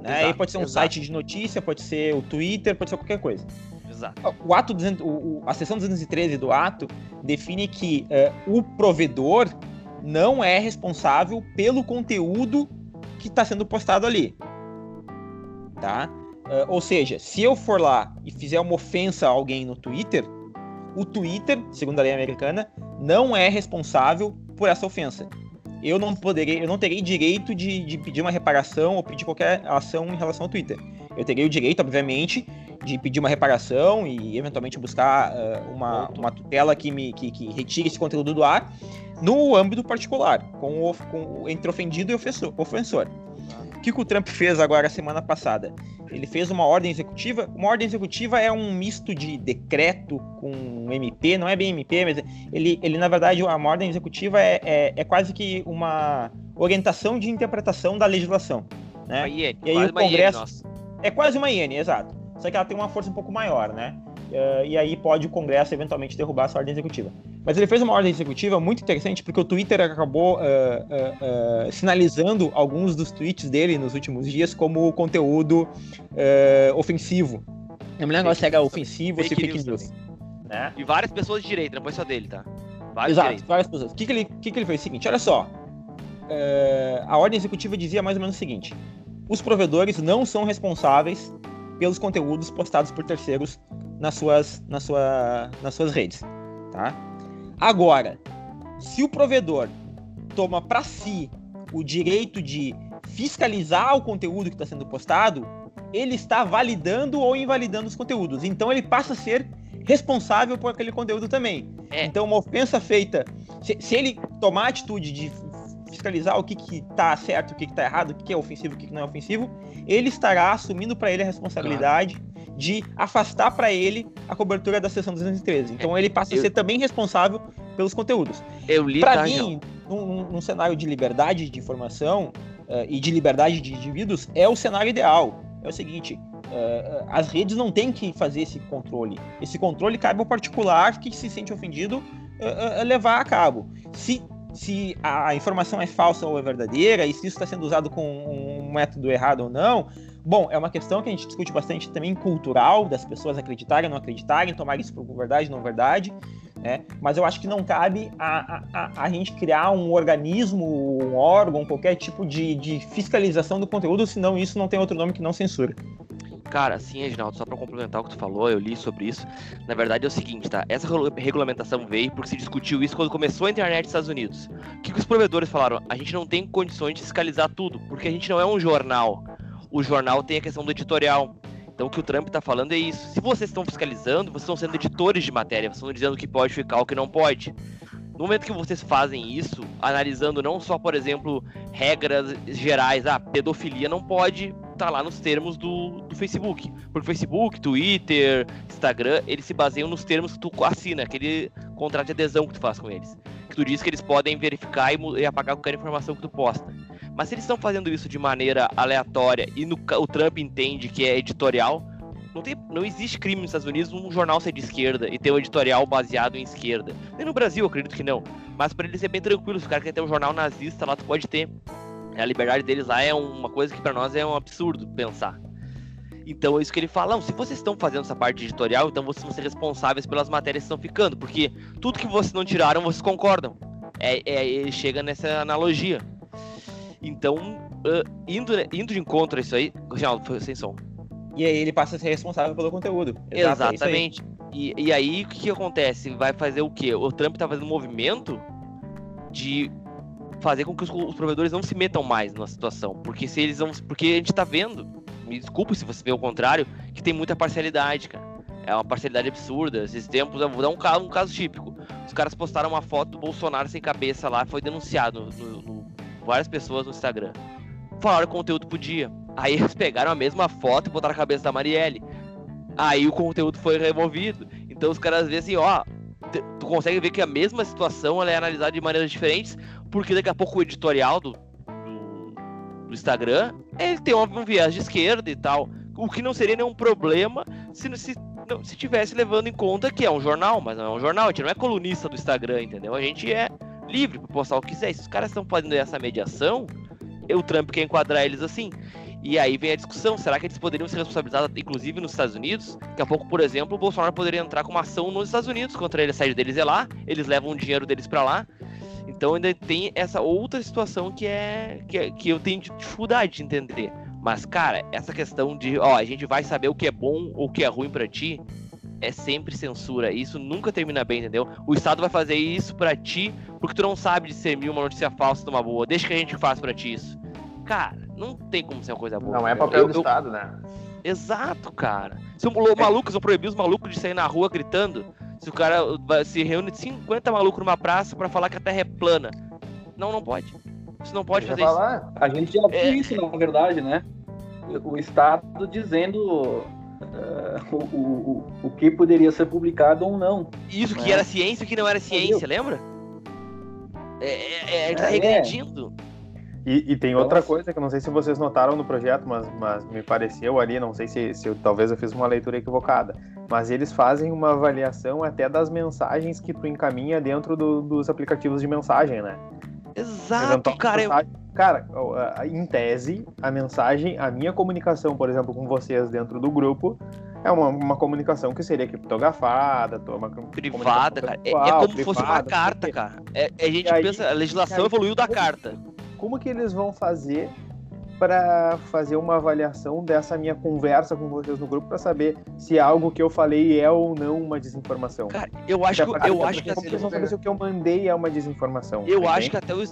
Speaker 6: Né? Exato, Aí pode ser um exato. site de notícia, pode ser o Twitter, pode ser qualquer coisa. Exato. O ato 200, o, a seção 213 do ato define que uh, o provedor não é responsável pelo conteúdo que está sendo postado ali. Tá? Uh, ou seja, se eu for lá e fizer uma ofensa a alguém no Twitter, o Twitter, segundo a lei americana, não é responsável por essa ofensa. Eu não poderei, eu não terei direito de, de pedir uma reparação ou pedir qualquer ação em relação ao Twitter. Eu teria o direito, obviamente, de pedir uma reparação e eventualmente buscar uh, uma, uma tutela que me que, que, retire esse conteúdo do ar no âmbito particular, com, o, com entre ofendido e ofensor. Que, que o Trump fez agora semana passada? Ele fez uma ordem executiva. Uma ordem executiva é um misto de decreto com MP, não é bem MP, mas ele, ele na verdade, uma ordem executiva é, é, é quase que uma orientação de interpretação da legislação. Né?
Speaker 2: IN, e aí o Congresso.
Speaker 6: é quase uma IN, exato. Só que ela tem uma força um pouco maior, né? Uh, e aí pode o Congresso eventualmente derrubar essa ordem executiva. Mas ele fez uma ordem executiva muito interessante porque o Twitter acabou uh, uh, sinalizando alguns dos tweets dele nos últimos dias como conteúdo ofensivo. Não me lembro se era ofensivo ou se fake news. news
Speaker 2: né? E várias pessoas de direita, não foi só dele, tá?
Speaker 6: Vários Exato, várias pessoas. O que, que, ele, que, que ele fez? O seguinte, olha só. a ordem executiva dizia mais ou menos o seguinte: os provedores não são responsáveis pelos conteúdos postados por terceiros nas suas, nas sua, nas suas redes, tá? Agora, se o provedor toma para si o direito de fiscalizar o conteúdo que está sendo postado, ele está validando ou invalidando os conteúdos. Então ele passa a ser responsável por aquele conteúdo também. É. Então uma ofensa feita, se, se, ele tomar a atitude de fiscalizar o que que tá certo, o que que tá errado, o que, que é ofensivo, o que, que não é ofensivo, ele estará assumindo para ele a responsabilidade claro. de afastar para ele a cobertura da sessão 213. Então ele passa eu... a ser também responsável pelos conteúdos.
Speaker 2: Eu li
Speaker 6: Para mim, num, num, cenário de liberdade de informação uh, e de liberdade de indivíduos, é o cenário ideal. É o seguinte, uh, as redes não têm que fazer esse controle. Esse controle cabe ao particular que se sente ofendido uh, levar a cabo. Se, se a informação é falsa ou é verdadeira, e se isso está sendo usado com um método errado ou não, bom, é uma questão que a gente discute bastante também cultural, das pessoas acreditarem ou não acreditarem, tomar isso por verdade ou não verdade. Né? Mas eu acho que não cabe a, a, a, gente criar um organismo, um órgão, qualquer tipo de, de fiscalização do conteúdo, senão isso não tem outro nome que não censura.
Speaker 2: Cara, sim, Reginaldo, só para complementar o que tu falou, eu li sobre isso. Na verdade é o seguinte, tá? Essa regulamentação veio porque se discutiu isso quando começou a internet nos Estados Unidos. O que, que os provedores falaram? A gente não tem condições de fiscalizar tudo, porque a gente não é um jornal. O jornal tem a questão do editorial. Então o que o Trump está falando é isso. Se vocês estão fiscalizando, vocês estão sendo editores de matéria, vocês estão dizendo o que pode ficar, o que não pode. No momento que vocês fazem isso, analisando não só, por exemplo, regras gerais, ah, pedofilia não pode tá lá nos termos do, do Facebook. Porque Facebook, Twitter, Instagram, eles se baseiam nos termos que tu assina, aquele contrato de adesão que tu faz com eles. Que tu diz que eles podem verificar e, e apagar qualquer informação que tu posta. Mas se eles estão fazendo isso de maneira aleatória e no, o Trump entende que é editorial, não, tem, não existe crime nos Estados Unidos um jornal ser de esquerda e ter um editorial baseado em esquerda. Nem no Brasil, acredito que não. Mas para eles é bem tranquilo. Se o cara quer ter um jornal nazista lá, tu pode ter. A liberdade deles lá é uma coisa que para nós é um absurdo pensar. Então é isso que ele fala. Não, se vocês estão fazendo essa parte editorial, então vocês vão ser responsáveis pelas matérias que estão ficando. Porque tudo que vocês não tiraram, vocês concordam. É, é, ele chega nessa analogia. Então, uh, indo, indo de encontro a isso aí. Reginaldo, foi sem som.
Speaker 6: E aí ele passa a ser responsável pelo conteúdo.
Speaker 2: Exato, é Exatamente. É e, e aí o que, que acontece? Vai fazer o quê? O Trump tá fazendo um movimento de fazer com que os, os, provedores não se metam mais na situação. Porque se eles vão. Porque a gente tá vendo, me desculpe se você vê o contrário, que tem muita parcialidade, cara. É uma parcialidade absurda. Esses tempos, eu vou dar um caso, um caso típico. Os caras postaram uma foto do Bolsonaro sem cabeça lá, foi denunciado no, no várias pessoas no Instagram. Falaram o conteúdo podia. Aí eles pegaram a mesma foto e botaram a cabeça da Marielle. Aí o conteúdo foi removido. Então os caras veem assim, ó, tu consegue ver que a mesma situação ela é analisada de maneiras diferentes, porque daqui a pouco o editorial do, do, do Instagram ele tem um, um, viés de esquerda e tal. O que não seria nenhum problema se, se, não, se tivesse levando em conta que é um jornal, mas não é um jornal, a gente não é colunista do Instagram, entendeu? A gente é livre para postar o que quiser. Se os caras estão fazendo essa mediação, o Trump quer enquadrar eles assim. E aí vem a discussão: será que eles poderiam ser responsabilizados, inclusive nos Estados Unidos? Daqui a pouco, por exemplo, o Bolsonaro poderia entrar com uma ação nos Estados Unidos contra ele. A sede deles é lá, eles levam o dinheiro deles para lá. Então ainda tem essa outra situação que é, que é que eu tenho dificuldade de entender. Mas, cara, essa questão de, ó, a gente vai saber o que é bom ou o que é ruim para ti, é sempre censura. Isso nunca termina bem, entendeu? O Estado vai fazer isso para ti porque tu não sabe discernir uma notícia falsa de uma boa. Deixa que a gente faça para ti isso. Cara, não tem como ser uma coisa boa.
Speaker 4: Não é papel eu, do eu... Estado, né?
Speaker 2: Exato, cara. Se o maluco, se eu proibir os malucos de sair na rua gritando, se o cara se reúne 50 malucos numa praça para falar que a Terra é plana. Não, não pode. Você não pode fazer falar. isso.
Speaker 3: A gente já viu é... isso, na verdade, né? O Estado dizendo uh, o, o, o que poderia ser publicado ou não.
Speaker 2: Isso, né? que era ciência e o que não era ciência, lembra? É, é, é, tá é. regredindo.
Speaker 1: E, e, tem outra coisa que eu não sei se vocês notaram no projeto, mas, mas me pareceu ali, não sei se, se eu, talvez eu fiz uma leitura equivocada, mas eles fazem uma avaliação até das mensagens que tu encaminha dentro do, dos aplicativos de mensagem, né?
Speaker 2: Exato, cara. Eu...
Speaker 1: Cara, em tese, a mensagem, a minha comunicação, por exemplo, com vocês dentro do grupo, é uma, uma comunicação que seria criptografada, uma
Speaker 2: privada, cara. É, é, como se fosse uma carta, cara. É, a gente aí, pensa, a legislação aí, evoluiu da carta.
Speaker 1: Como que eles vão fazer para fazer uma avaliação dessa minha conversa com vocês no grupo para saber se algo que eu falei é ou não uma desinformação.
Speaker 2: Cara, eu acho que eu acho que
Speaker 1: vocês vão saber se o que eu mandei é uma desinformação.
Speaker 2: Eu acho que até o,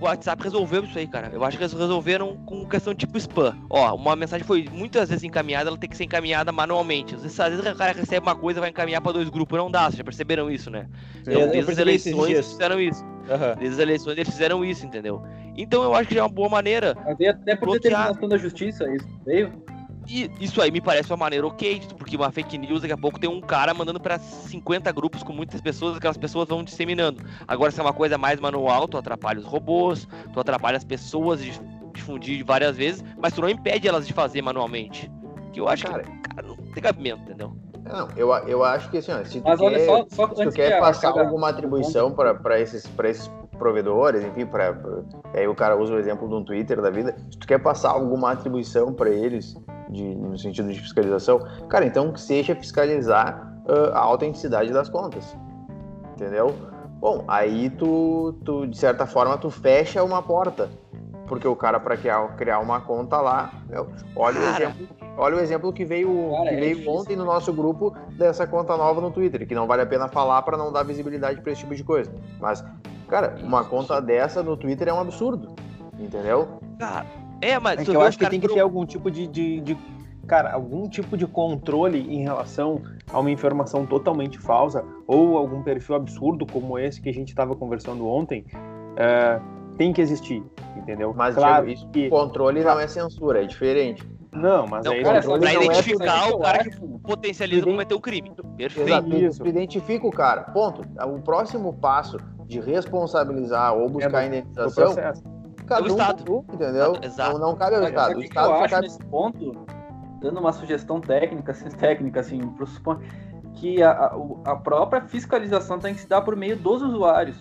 Speaker 2: WhatsApp resolveu isso aí, cara. Eu acho que eles resolveram com questão tipo spam. Ó, uma mensagem foi muitas vezes encaminhada, ela tem que ser encaminhada manualmente. Às vezes, às vezes o cara recebe uma coisa vai encaminhar para dois grupos, não dá, vocês já perceberam isso, né?
Speaker 6: Sim, eu, eu, eu eleições fizeram isso.
Speaker 2: Uhum. Desde as eleições eles fizeram isso, entendeu? Então eu acho que é uma boa maneira.
Speaker 3: Mas até por bloquear... determinação da justiça, isso veio?
Speaker 2: E isso aí me parece uma maneira ok, porque uma fake news daqui a pouco tem um cara mandando para 50 grupos com muitas pessoas, aquelas pessoas vão disseminando. Agora, se é uma coisa mais manual, tu atrapalha os robôs, tu atrapalha as pessoas de difundir várias vezes, mas tu não impede elas de fazer manualmente. Que eu acho cara, que cara, não tem cabimento, entendeu?
Speaker 4: Não, eu, eu acho que assim, ó, se tu mas quer, só, só se tu quer passar alguma atribuição para esses, esses provedores, enfim, para aí o cara usa o exemplo de um Twitter da vida, se tu quer passar alguma atribuição para eles de, no sentido de fiscalização, cara, então que seja fiscalizar uh, a autenticidade das contas, entendeu? Bom, aí tu, tu de certa forma tu fecha uma porta porque o cara para criar, criar uma conta lá, meu, olha cara. o exemplo, olha o exemplo que veio, cara, que é veio ontem no nosso grupo dessa conta nova no Twitter, que não vale a pena falar para não dar visibilidade para esse tipo de coisa. Mas, cara, uma conta dessa no Twitter é um absurdo, entendeu?
Speaker 1: Cara, é, mas é que eu acho que tem que ter algum tipo de, de, de cara, algum tipo de controle em relação a uma informação totalmente falsa ou algum perfil absurdo como esse que a gente estava conversando ontem, uh, tem que existir entendeu?
Speaker 4: Mas claro, isso, que... controle não é censura, é diferente.
Speaker 1: Não, mas
Speaker 2: não,
Speaker 1: aí
Speaker 2: cara, pra é identificar é o cara que potencializa cometer o um crime. Perfeito.
Speaker 4: Exato, isso. Tu identifica o cara. Ponto. O próximo passo de responsabilizar ou buscar é indenização.
Speaker 2: Cada é o um Estado.
Speaker 4: entendeu? Exato. Não, não cabe ao Estado. O
Speaker 3: Estado eu acho cabe... nesse ponto, dando uma sugestão técnica, assim, técnica, assim, que a, a, a própria fiscalização tem que se dar por meio dos usuários.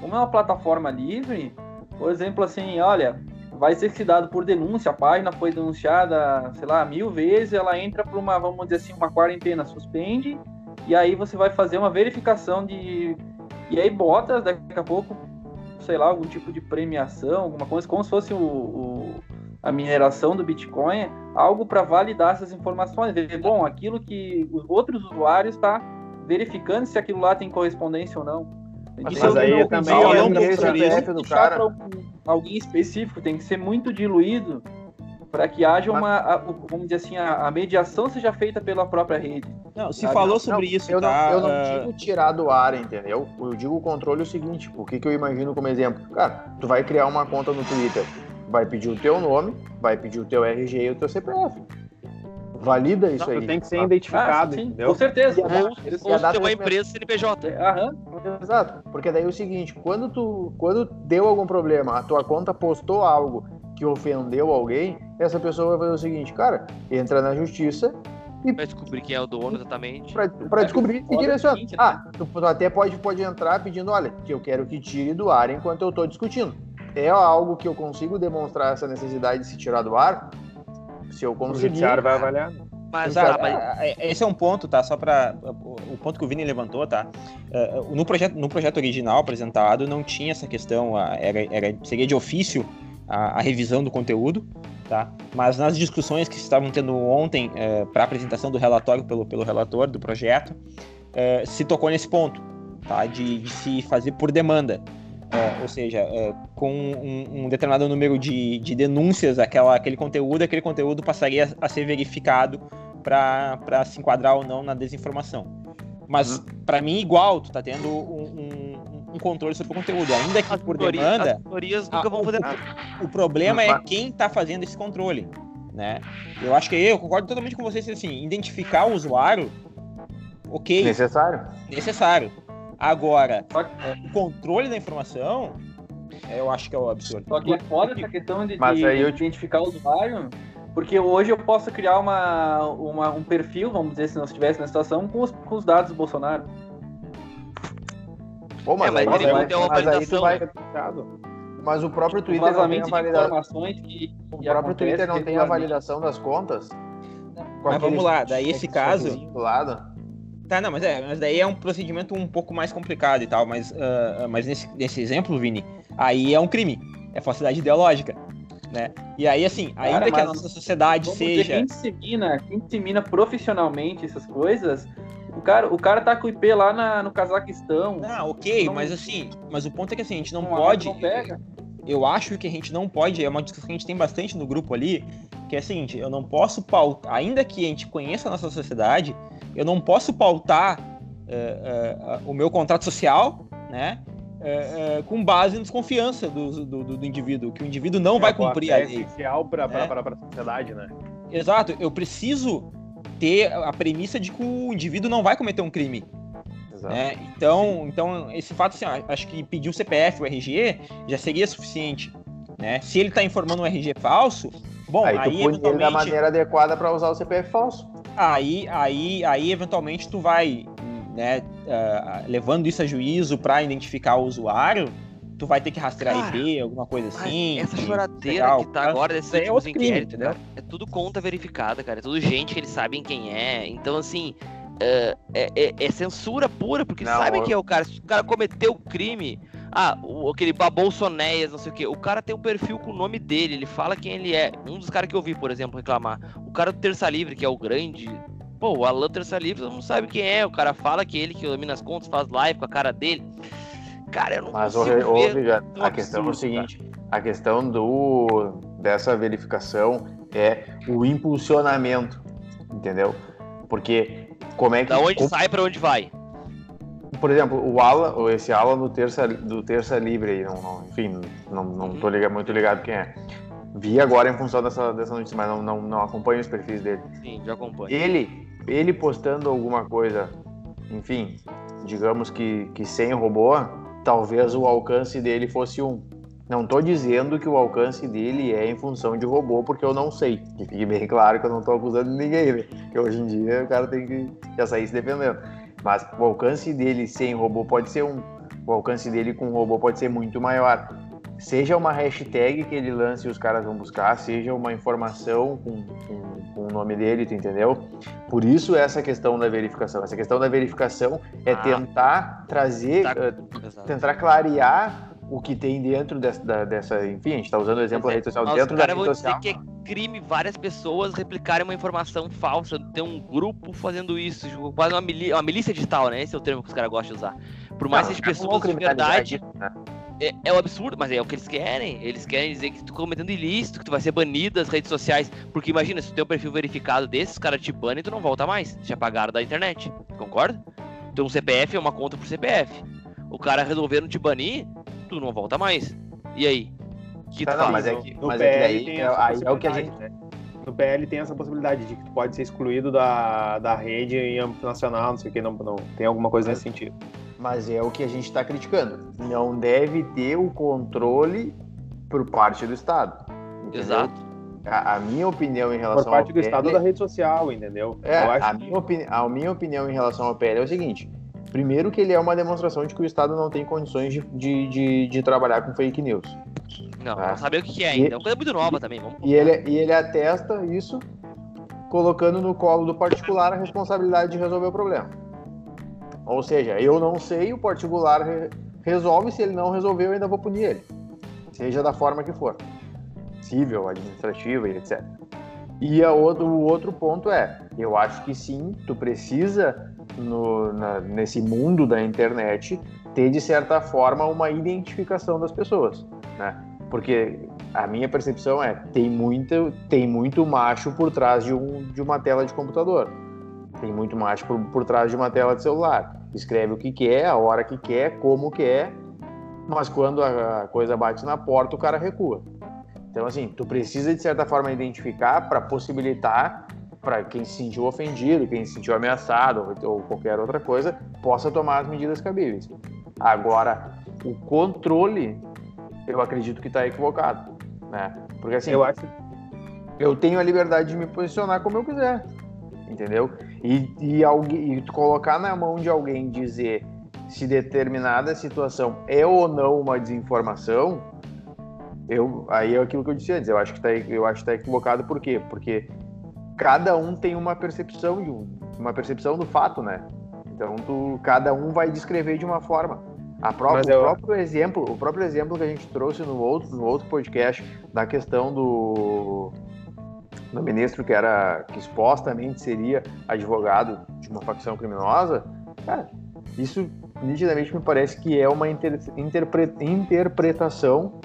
Speaker 3: Como é uma plataforma livre, por exemplo, assim, olha, vai ser dado por denúncia, a página foi denunciada, sei lá, mil vezes, ela entra para uma, vamos dizer assim, uma quarentena, suspende, e aí você vai fazer uma verificação de. E aí bota daqui a pouco, sei lá, algum tipo de premiação, alguma coisa, como se fosse o, o a mineração do Bitcoin, algo para validar essas informações. Ver, bom, aquilo que os outros usuários estão tá verificando se aquilo lá tem correspondência ou não.
Speaker 1: Mas, mas aí também é um CPF do cara.
Speaker 3: alguém específico, tem que ser muito diluído para que haja uma, a, vamos dizer assim, a, a, mediação seja feita pela própria rede.
Speaker 6: Não, se sabe? falou sobre
Speaker 4: não,
Speaker 6: isso,
Speaker 4: eu
Speaker 6: tá?
Speaker 4: Não, eu não uh... digo tirar do ar, entendeu? Eu digo o controle é o seguinte, o que, que eu imagino como exemplo? Cara, tu vai criar uma conta no Twitter, vai pedir o teu nome, vai pedir o teu RG e o teu CPF. Valida isso não, aí.
Speaker 1: Tem que ser identificado, ah, entendeu?
Speaker 3: Com certeza.
Speaker 2: Ou, ter uma empresa CNPJ.
Speaker 4: Aham. Exato. Porque daí é o seguinte, quando tu quando deu algum problema, a tua conta postou algo que ofendeu alguém, essa pessoa vai fazer o seguinte, cara, entra na justiça
Speaker 2: e... Pra descobrir quem é o dono exatamente.
Speaker 4: Pra, pra descobrir e direciona. Né? Ah, tu, tu até pode, pode entrar pedindo, olha, que eu quero que tire do ar enquanto eu tô discutindo. É algo que eu consigo demonstrar essa necessidade de se tirar do ar, se eu conseguir. O
Speaker 1: judiciário vai avaliar.
Speaker 6: Mas, ah, mas, esse é um ponto, tá? Só para o ponto que o Vini levantou, tá? Uh, no projeto, no projeto original apresentado não tinha essa questão, era, era seria de ofício a, a revisão do conteúdo, tá? Mas nas discussões que estavam tendo ontem uh, para apresentação do relatório pelo, pelo relator do projeto, uh, se tocou nesse ponto, tá? De, de se fazer por demanda. É, ou seja, é, com um, um, determinado número de, de denúncias aquela, aquele conteúdo, aquele conteúdo passaria a ser verificado para se enquadrar ou não na desinformação. Mas, uhum. para mim, igual, tu tá tendo um, um, um, controle sobre o conteúdo. Ainda que as por demanda. As
Speaker 2: autorias nunca a, vão fazer nada.
Speaker 6: O, o problema é quem tá fazendo esse controle. Né? Eu acho que eu concordo totalmente com vocês assim, identificar o usuário, ok.
Speaker 4: Necessário.
Speaker 6: Necessário. Agora, o controle da informação, eu acho que é o absurdo.
Speaker 3: Só que é foda essa questão de, Mas de aí eu... identificar o usuário, porque hoje eu posso criar uma, uma, um perfil, vamos dizer, se nós estivesse na situação, com os, com os dados do Bolsonaro.
Speaker 4: Pô, mas, é, mas, aí, mas, mas aí tu vai... Mas o próprio Twitter não tem a validação. Que, o próprio Twitter não tem a validação das contas.
Speaker 6: Mas vamos lá, daí esse caso. Tá, não, mas é, mas daí é um procedimento um pouco mais complicado e tal, mas, uh, mas nesse, nesse exemplo, Vini, aí é um crime, é falsidade ideológica, né? E aí, assim, ainda Cara, que a nossa sociedade seja...
Speaker 3: Quem dissemina, quem dissemina profissionalmente essas coisas, o cara, o cara tá com o IP lá na, no Cazaquistão.
Speaker 6: Ah, ok, não... mas assim, mas o ponto é que assim, a gente não, não pode... Não pega. Eu acho que a gente não pode, é uma discussão que a gente tem bastante no grupo ali, que é a seguinte, eu não posso pautar, ainda que a gente conheça a nossa sociedade, eu não posso pautar uh, uh, uh, o meu contrato social, né? é, é, com base na desconfiança do, do, do, indivíduo, que o indivídio não é, vai cumprir a lei. É
Speaker 1: essencial para a sociedade, né?
Speaker 6: Exato, eu preciso ter a premissa de que o indivíduo não vai cometer um crime. Né? Então, então, esse fato, assim, acho que pedir o CPF, o RG, já seria suficiente. Né? Se ele está informando um RG falso, bom,
Speaker 4: aí,
Speaker 6: aí
Speaker 4: tu eventualmente... da maneira adequada para usar o CPF falso.
Speaker 6: Aí, aí, aí, eventualmente, tu vai, né, uh, levando isso a juízo para identificar o usuário, tu vai ter que rastrear cara, IP, alguma coisa assim.
Speaker 2: Essa choradeira legal, que tá agora desse é outro inquérito, né? É tudo conta verificada, cara. É tudo gente que eles sabem quem é. Então, assim, é, é, é, é censura pura, porque não, sabem quem é o cara. Se o cara cometeu o crime, ah, o, aquele Bolsonéias, não sei o que. O cara tem um perfil com o nome dele, ele fala quem ele é. Um dos caras que eu vi, por exemplo, reclamar. O cara do Terça Livre, que é o grande. Pô, o Alan Terça Livre, não sabe quem é. O cara fala que ele que domina as contas, faz live com a cara dele. Cara, eu não
Speaker 4: Mas consigo ouve, ver. Já, a questão é o seguinte: cara. a questão do, dessa verificação é o impulsionamento, entendeu? Porque como é que.
Speaker 2: Da onde
Speaker 4: como...
Speaker 2: sai para onde vai?
Speaker 4: Por exemplo, o Alan, esse Alan do Terça, do terça Livre aí, não, não, enfim, não, não tô ligado, muito ligado quem é. Vi agora em função dessa, dessa notícia, mas não, não, não acompanho os perfis dele.
Speaker 2: Sim, já acompanho.
Speaker 4: Ele, ele postando alguma coisa, enfim, digamos que, que sem robô, talvez o alcance dele fosse um. Não estou dizendo que o alcance dele é em função de robô, porque eu não sei. Que fique bem claro que eu não estou acusando ninguém, né? Que hoje em dia o cara tem que já sair se defendendo. Mas o alcance dele sem robô pode ser um. O alcance dele com robô pode ser muito maior. Seja uma hashtag que ele lance e os caras vão buscar, seja uma informação com, com, com o nome dele, tu entendeu? Por isso essa questão da verificação. Essa questão da verificação é ah, tentar trazer, tá, uh, tentar clarear o que tem dentro dessa, dessa enfim, a gente está usando o exemplo da rede social, Nossa, dentro
Speaker 2: cara,
Speaker 4: da rede social.
Speaker 2: que é crime várias pessoas replicarem uma informação falsa, ter um grupo fazendo isso, tipo, quase uma, uma milícia digital, né? Esse é o termo que os caras gostam de usar. Por mais que as pessoas de verdade... Né? É, é um absurdo, mas é o que eles querem. Eles querem dizer que tu tá cometendo ilícito, que tu vai ser banido das redes sociais. Porque imagina, se tu tem um perfil verificado desses, os caras te banem e tu não volta mais. Já pagaram da internet. Concorda? Então um CPF é uma conta por CPF. O cara resolveram te banir, tu não volta mais. E aí?
Speaker 4: Que tá, não, mas é que, mas é que é, aí é o que a gente. Né?
Speaker 1: No PL tem essa possibilidade de que tu pode ser excluído da, da rede em âmbito nacional, não sei o que, não, não tem alguma coisa nesse sentido.
Speaker 4: Mas é o que a gente está criticando. Não deve ter o controle por parte do Estado.
Speaker 2: Entendeu? Exato.
Speaker 4: A, a, minha opinião em relação
Speaker 1: Por parte do PL... Estado da rede social, entendeu?
Speaker 4: É, a, minha opini... a minha opinião em relação ao PL é o seguinte: Primeiro que ele é uma demonstração de que o Estado não tem condições de, de, de, de trabalhar com fake news.
Speaker 2: Não, tá? não saber o que é ainda. É uma coisa muito nova também. Vamos
Speaker 4: e, ele, e ele atesta isso colocando no colo do particular a responsabilidade de resolver o problema. Ou seja, eu não sei, o particular re resolve, se ele não resolver, eu ainda vou punir ele. Seja da forma que for. Civil, administrativa e etc. E a outro, o outro ponto é, eu acho que sim, tu precisa no, na, nesse mundo da internet ter, de certa forma, uma identificação das pessoas, né? Porque a minha percepção é, tem, muita, tem muito macho por trás de, um, de uma tela de computador. Tem muito macho por, por trás de uma tela de celular. Escreve o que quer, a hora que quer, como quer, mas quando a coisa bate na porta, o cara recua. Então, assim, tu precisa, de certa forma, identificar para possibilitar para quem se sentiu ofendido, quem se sentiu ameaçado ou, qualquer outra coisa, possa tomar as medidas cabíveis. Agora, o controle, eu acredito que está equivocado, né? Porque assim, eu acho, eu tenho a liberdade de me posicionar como eu quiser, entendeu? E, e, alguém, e colocar na mão de alguém dizer se determinada situação é ou não uma desinformação, eu, aí é aquilo que eu disse antes, eu acho que está eu acho que tá equivocado por quê? Porque cada um tem uma percepção um, uma percepção do fato, né? Então tu, cada um vai descrever de uma forma. A própria, eu... O próprio exemplo, o próprio exemplo que a gente trouxe no outro, no outro podcast da questão do, do ministro que era que supostamente seria advogado de uma facção criminosa, cara, isso nitidamente me parece que é uma inter, interpre, interpretação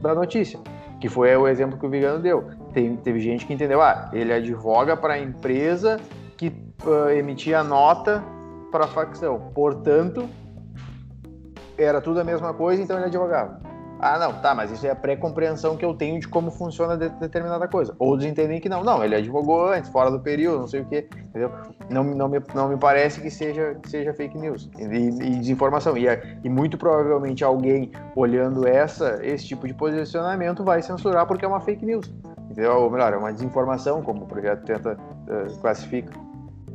Speaker 4: da notícia, que foi o exemplo que o Vigano deu tem, teve gente que entendeu, ah, ele advoga para a empresa que uh, emitia nota para a facção. Portanto, era tudo a mesma coisa, então ele advogava. Ah, não, tá, mas isso é a pré-compreensão que eu tenho de como funciona de determinada coisa. Outros entendem que não. Não, ele advogou antes, fora do período, não sei o quê, entendeu? Não, não, me, não me parece que seja, seja fake news e, e desinformação. E, e muito provavelmente alguém olhando essa, esse tipo de posicionamento vai censurar porque é uma fake news. Entendeu? Ou melhor, é uma desinformação, como o projeto tenta uh, classifica.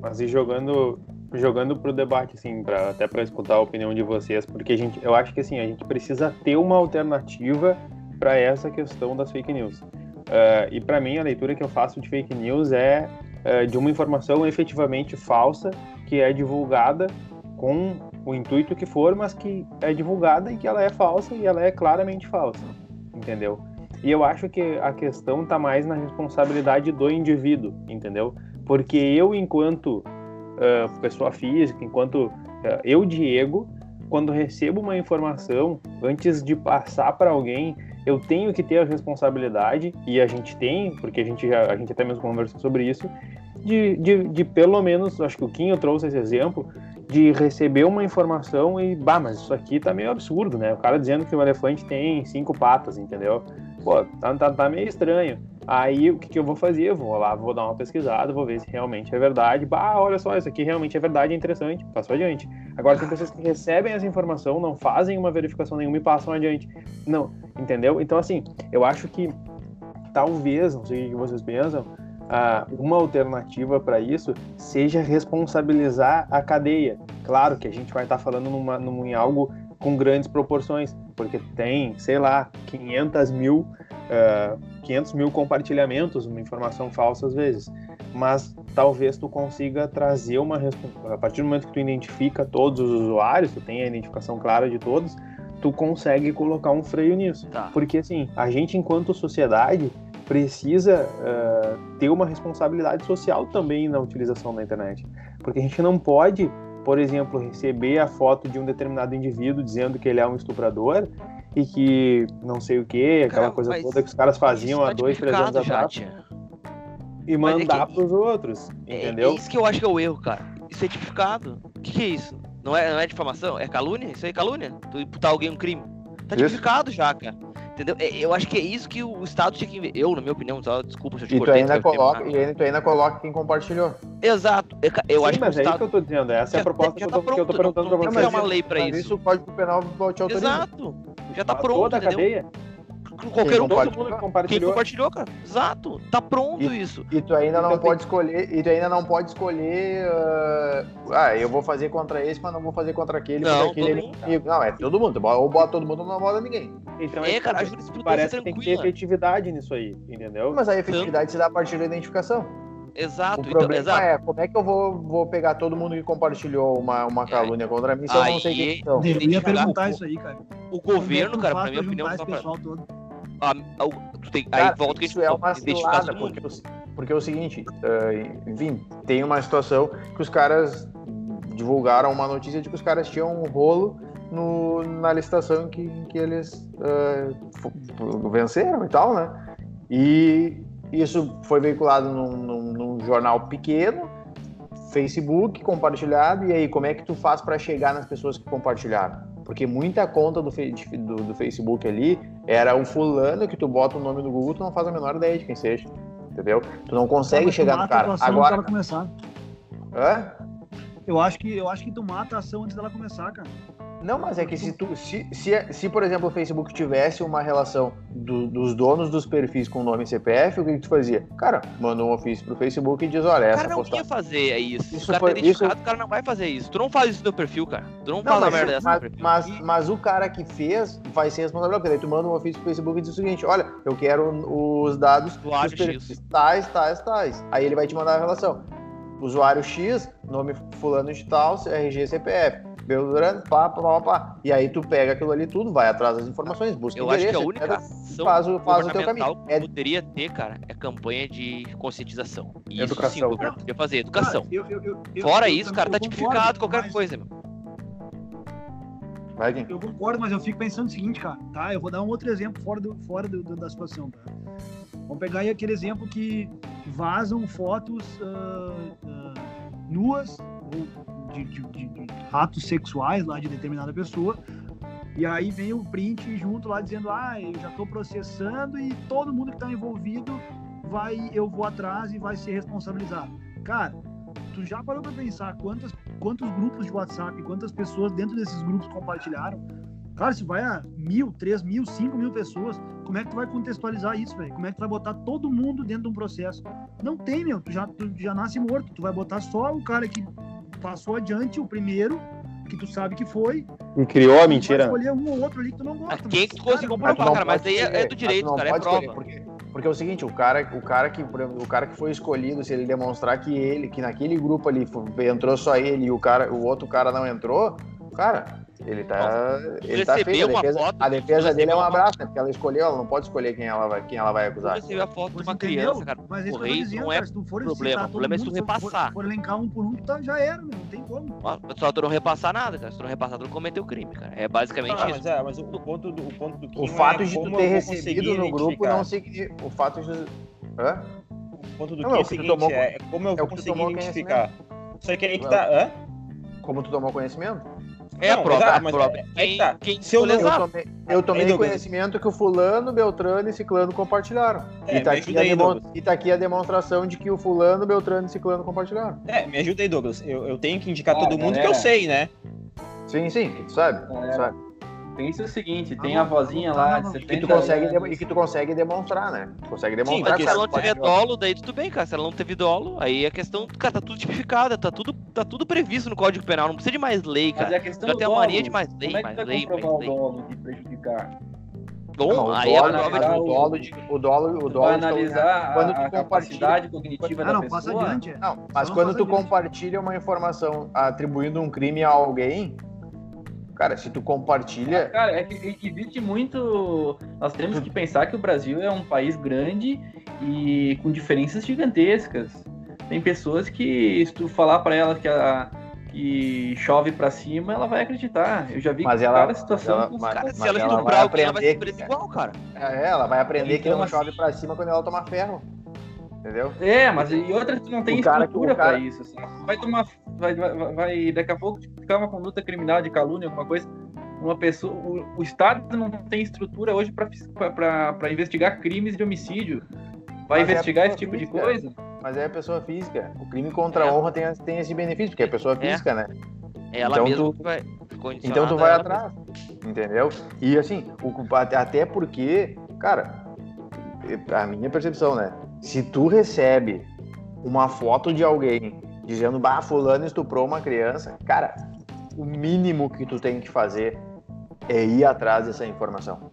Speaker 1: Mas e jogando jogando pro debate, assim, até para escutar a opinião de vocês, porque a gente, eu acho que assim, a gente precisa ter uma alternativa para essa questão das fake news. Uh, e para mim, a leitura que eu faço de fake news é uh, de uma informação efetivamente falsa que é divulgada com o intuito que for, mas que é divulgada e que ela é falsa e ela é claramente falsa, entendeu? E eu acho que a questão está mais na responsabilidade do indivíduo, entendeu? Porque eu, enquanto uh, pessoa física, enquanto uh, eu, Diego, quando recebo uma informação, antes de passar para alguém, eu tenho que ter a responsabilidade, e a gente tem, porque a gente, já, a gente até mesmo conversou sobre isso, de, de, de pelo menos, acho que o Quinho trouxe esse exemplo, de receber uma informação e, bah, mas isso aqui tá meio absurdo, né? O cara dizendo que o elefante tem cinco patas, entendeu? Pô, tá, tá, tá meio estranho. Aí o que, que eu vou fazer? Eu vou lá, vou dar uma pesquisada, vou ver se realmente é verdade. Bah, olha só, isso aqui realmente é verdade, é interessante, passo adiante. Agora, tem pessoas que recebem essa informação, não fazem uma verificação nenhuma e passam adiante. Não, entendeu? Então, assim, eu acho que talvez, não sei o que vocês pensam, ah, uma alternativa para isso seja responsabilizar a cadeia. Claro que a gente vai estar tá falando numa, num, em algo com grandes proporções, porque tem, sei lá, 500 mil uh, 500 mil compartilhamentos, uma informação falsa às vezes. Mas talvez tu consiga trazer uma a partir do momento que tu identifica todos os usuários, tu tem a identificação clara de todos, tu consegue colocar um freio nisso. Tá. Porque assim, a gente enquanto sociedade precisa uh, ter uma responsabilidade social também na utilização da internet. Porque a gente não pode, por exemplo, receber a foto de um determinado indivíduo dizendo que ele é um estuprador e que não sei o que, aquela Cara, coisa toda que os caras faziam há tá dois, três anos atrás. E é mandar é que... pros outros, entendeu?
Speaker 2: É, é, isso que eu acho que é o erro, cara. Certificado. O que, que é isso? Não é, não é difamação? É calúnia? Isso aí é calúnia? Tu imputar alguém um crime. Tá tipificado já, cara. Entendeu? É, eu acho que é isso que o Estado tinha que. Eu, na minha opinião, só, desculpa se eu te
Speaker 4: e
Speaker 2: cortei.
Speaker 4: Tu ainda coloca, e ainda, tu ainda coloca quem compartilhou.
Speaker 2: Exato. Eu, eu
Speaker 1: Sim,
Speaker 2: acho
Speaker 1: mas
Speaker 2: que.
Speaker 1: é Estado... isso que eu tô dizendo. Essa é a proposta já, já que, eu tô, tá que eu tô perguntando
Speaker 2: não,
Speaker 1: pra
Speaker 2: você. Não tem uma lei pra isso.
Speaker 4: Isso o Código Penal te autoriza.
Speaker 2: Exato. Já tá pronto. Toda
Speaker 1: a cadeia?
Speaker 2: Qualquer um, todo mundo compartilhou. Quem compartilhou, cara. Exato. Tá pronto
Speaker 4: e,
Speaker 2: isso.
Speaker 4: E tu ainda não então, pode tem... escolher. E tu ainda não pode escolher. Uh, ah, eu vou fazer contra esse, mas não vou fazer contra aquele.
Speaker 2: Não,
Speaker 4: aquele
Speaker 2: mundo...
Speaker 4: Não, é todo mundo. Ou bota todo mundo, não bota ninguém.
Speaker 2: Então, é, cara, a jurisprudência
Speaker 1: parece
Speaker 2: é
Speaker 1: que tem que ter efetividade nisso aí, entendeu?
Speaker 4: Mas a efetividade Tanto... se dá a partir da identificação.
Speaker 2: Exato.
Speaker 4: O então, problema então, é, como é que eu vou, vou pegar todo mundo que compartilhou uma, uma é. calúnia é. contra mim se eu não sei quem são?
Speaker 5: Eu ia perguntar isso aí, cara.
Speaker 2: O governo, cara, pra minha opinião...
Speaker 5: Esse pessoal todo?
Speaker 2: A, a, tem, Cara, aí volta que
Speaker 4: isso é uma cilada, porque, porque é o seguinte, uh, enfim, tem uma situação que os caras divulgaram uma notícia de que os caras tinham um rolo no, na licitação que, que eles uh, venceram e tal, né? E isso foi veiculado num, num, num, jornal pequeno, Facebook, compartilhado, e aí como é que tu faz para chegar nas pessoas que compartilharam? Porque muita conta do, do, do, Facebook ali era um fulano que tu bota o nome no Google, tu não faz a menor ideia de quem seja. Entendeu? Tu não consegue chegar no cara. Agora.
Speaker 5: Começar.
Speaker 4: Hã?
Speaker 5: Eu acho que eu acho que tu mata a ação antes dela começar, cara.
Speaker 4: Não, mas é que se, tu, se, se, se, por exemplo, o Facebook tivesse uma relação do, dos donos dos perfis com nome e CPF, o que, que tu fazia? Cara, manda um ofício pro Facebook e diz, olha, essa
Speaker 2: O cara não ia fazer isso. isso o cara foi, tá identificado, isso... o cara não vai fazer isso. Tu não faz isso no teu perfil, cara. Tu não, não faz a merda dessa
Speaker 4: mas, mas, mas, o cara que fez vai ser responsável, porque daí tu manda um ofício pro Facebook e diz o seguinte, olha, eu quero os dados
Speaker 2: dos
Speaker 4: perfis tais, tais, tais. Aí ele vai te mandar a relação. Usuário X, nome fulano de tal, RG, CPF Belgrano, pá, pá, pá, pá. E aí tu pega aquilo ali tudo, vai atrás das informações, busca
Speaker 2: Eu acho que a única ação
Speaker 4: faz, o, faz o teu caminho.
Speaker 2: que é... poderia ter, cara, é campanha de conscientização.
Speaker 4: Isso educação. sim o
Speaker 2: governo fazer, educação. Cara, eu, eu, eu, Fora isso, cara, tá tipificado qualquer mas... coisa, meu.
Speaker 5: Vai, eu concordo, mas eu fico pensando o seguinte, cara, tá? Eu vou dar um outro exemplo fora, do, fora do, do, da situação, tá? Vamos pegar aí aquele exemplo que vazam fotos uh, uh, nuas ou de, de, de, atos sexuais lá de determinada pessoa E aí vem o print junto lá dizendo, ah, eu já estou processando e todo mundo que está envolvido vai, eu vou atrás e vai ser responsabilizado. Cara, tu já parou para pensar quantas, quantos grupos de WhatsApp, quantas pessoas dentro desses grupos compartilharam? Cara, se vai a mil, três mil, cinco mil pessoas, como é que tu vai contextualizar isso, velho? Como é que tu vai botar todo mundo dentro de um processo? Não tem, meu. Tu já, tu já nasce morto. Tu vai botar só o cara que passou adiante, o primeiro, que tu sabe que foi.
Speaker 1: E criou a mentira.
Speaker 5: escolher um ou outro ali que tu não gosta.
Speaker 2: Quem que tu conseguiu comprovar, cara? Mas aí é, é do direito, cara, é prova.
Speaker 4: Porque, porque é o seguinte, o cara, o, cara que, o cara que foi escolhido, se ele demonstrar que ele, que naquele grupo ali entrou só ele e o, cara, o outro cara não entrou, cara, ele tá. ele tá feio. A defesa, foto, a defesa dele é um abraço, né? Porque ela escolheu, ela não pode escolher quem ela vai, quem ela vai acusar.
Speaker 2: Você vê a foto de uma criança, cara.
Speaker 5: Mas isso Correio, dizendo, não é cara, problema. O problema é se tu repassar. Se for, elencar um por um, tá, já era, meu, não tem como.
Speaker 2: Só tu não repassar nada, cara. Se tu não repassar, tu não cometeu crime, cara. É basicamente ah,
Speaker 6: isso. Mas, é, mas o, ponto do, o ponto do
Speaker 4: O fato é de tu ter recebido no grupo não significa. O fato de.
Speaker 6: Hã? O ponto do não, que é o seguinte, tomou, é como eu é vou conseguir identificar. Só que aí que tá. Hã?
Speaker 4: Como tu tomou conhecimento?
Speaker 2: É não, a prova. Exato, mas prova. É,
Speaker 4: quem, tá. quem Se eu, não, eu tomei, eu tomei conhecimento que o fulano, Beltrano e Ciclano compartilharam. É, e, tá aqui aí, e tá aqui a demonstração de que o fulano, Beltrano e Ciclano compartilharam.
Speaker 6: É, me ajuda aí, Douglas. Eu, eu tenho que indicar ah, todo mundo que eu sei, né?
Speaker 4: Sim, sim, tu sabe, sabe.
Speaker 3: Pensa o seguinte, tem a vozinha lá de 70
Speaker 4: e tu consegue anos. E que tu consegue demonstrar, né? Tu consegue demonstrar.
Speaker 2: Sim, se ela não tiver dolo, daí tudo bem, cara. Se ela não teve dolo, aí a questão, cara, tá tudo tipificada, tá tudo, tá tudo previsto no Código Penal, não precisa de mais lei, cara. Mas é a questão Já tem a mania de mais lei, mais lei, mais lei. o dolo de prejudicar?
Speaker 4: Bom, não, aí é dolo, é a o dolo de o dolo, o dolo
Speaker 3: vai analisar quando tu a capacidade cognitiva ah, da não, pessoa. Passa adiante.
Speaker 4: É. Não, mas quando tu compartilha uma informação atribuindo um crime a alguém, Cara, se tu compartilha.
Speaker 3: Ah, cara, é que existe muito. Nós temos que pensar que o Brasil é um país grande e com diferenças gigantescas. Tem pessoas que, se tu falar para ela que, a, que chove para cima, ela vai acreditar. Eu já vi
Speaker 4: mas
Speaker 3: que
Speaker 4: ela,
Speaker 3: cada situação.
Speaker 4: Ela, mas, cara, se ela estuprar o que ela vai ser igual, cara. É, ela vai aprender então, que não assim, chove para cima quando ela toma ferro entendeu?
Speaker 3: É, mas e outra tu não tem estrutura cara... para isso. Assim. Vai tomar. Vai, vai, vai, daqui a pouco ficar uma conduta criminal de calúnia, alguma coisa. Uma pessoa. O, o Estado não tem estrutura hoje para investigar crimes de homicídio. Vai mas é investigar é esse tipo física. de coisa?
Speaker 4: Mas é a pessoa física. O crime contra a é. honra tem, tem esse benefício, porque é a pessoa é. física, né?
Speaker 2: É ela então, mesmo
Speaker 4: tu, vai. Então tu vai atrás. Entendeu? E assim, o, até porque, cara, a minha percepção, né? Se tu recebe uma foto de alguém dizendo, bah, fulano estuprou uma criança, cara, o mínimo que tu tem que fazer é ir atrás dessa informação.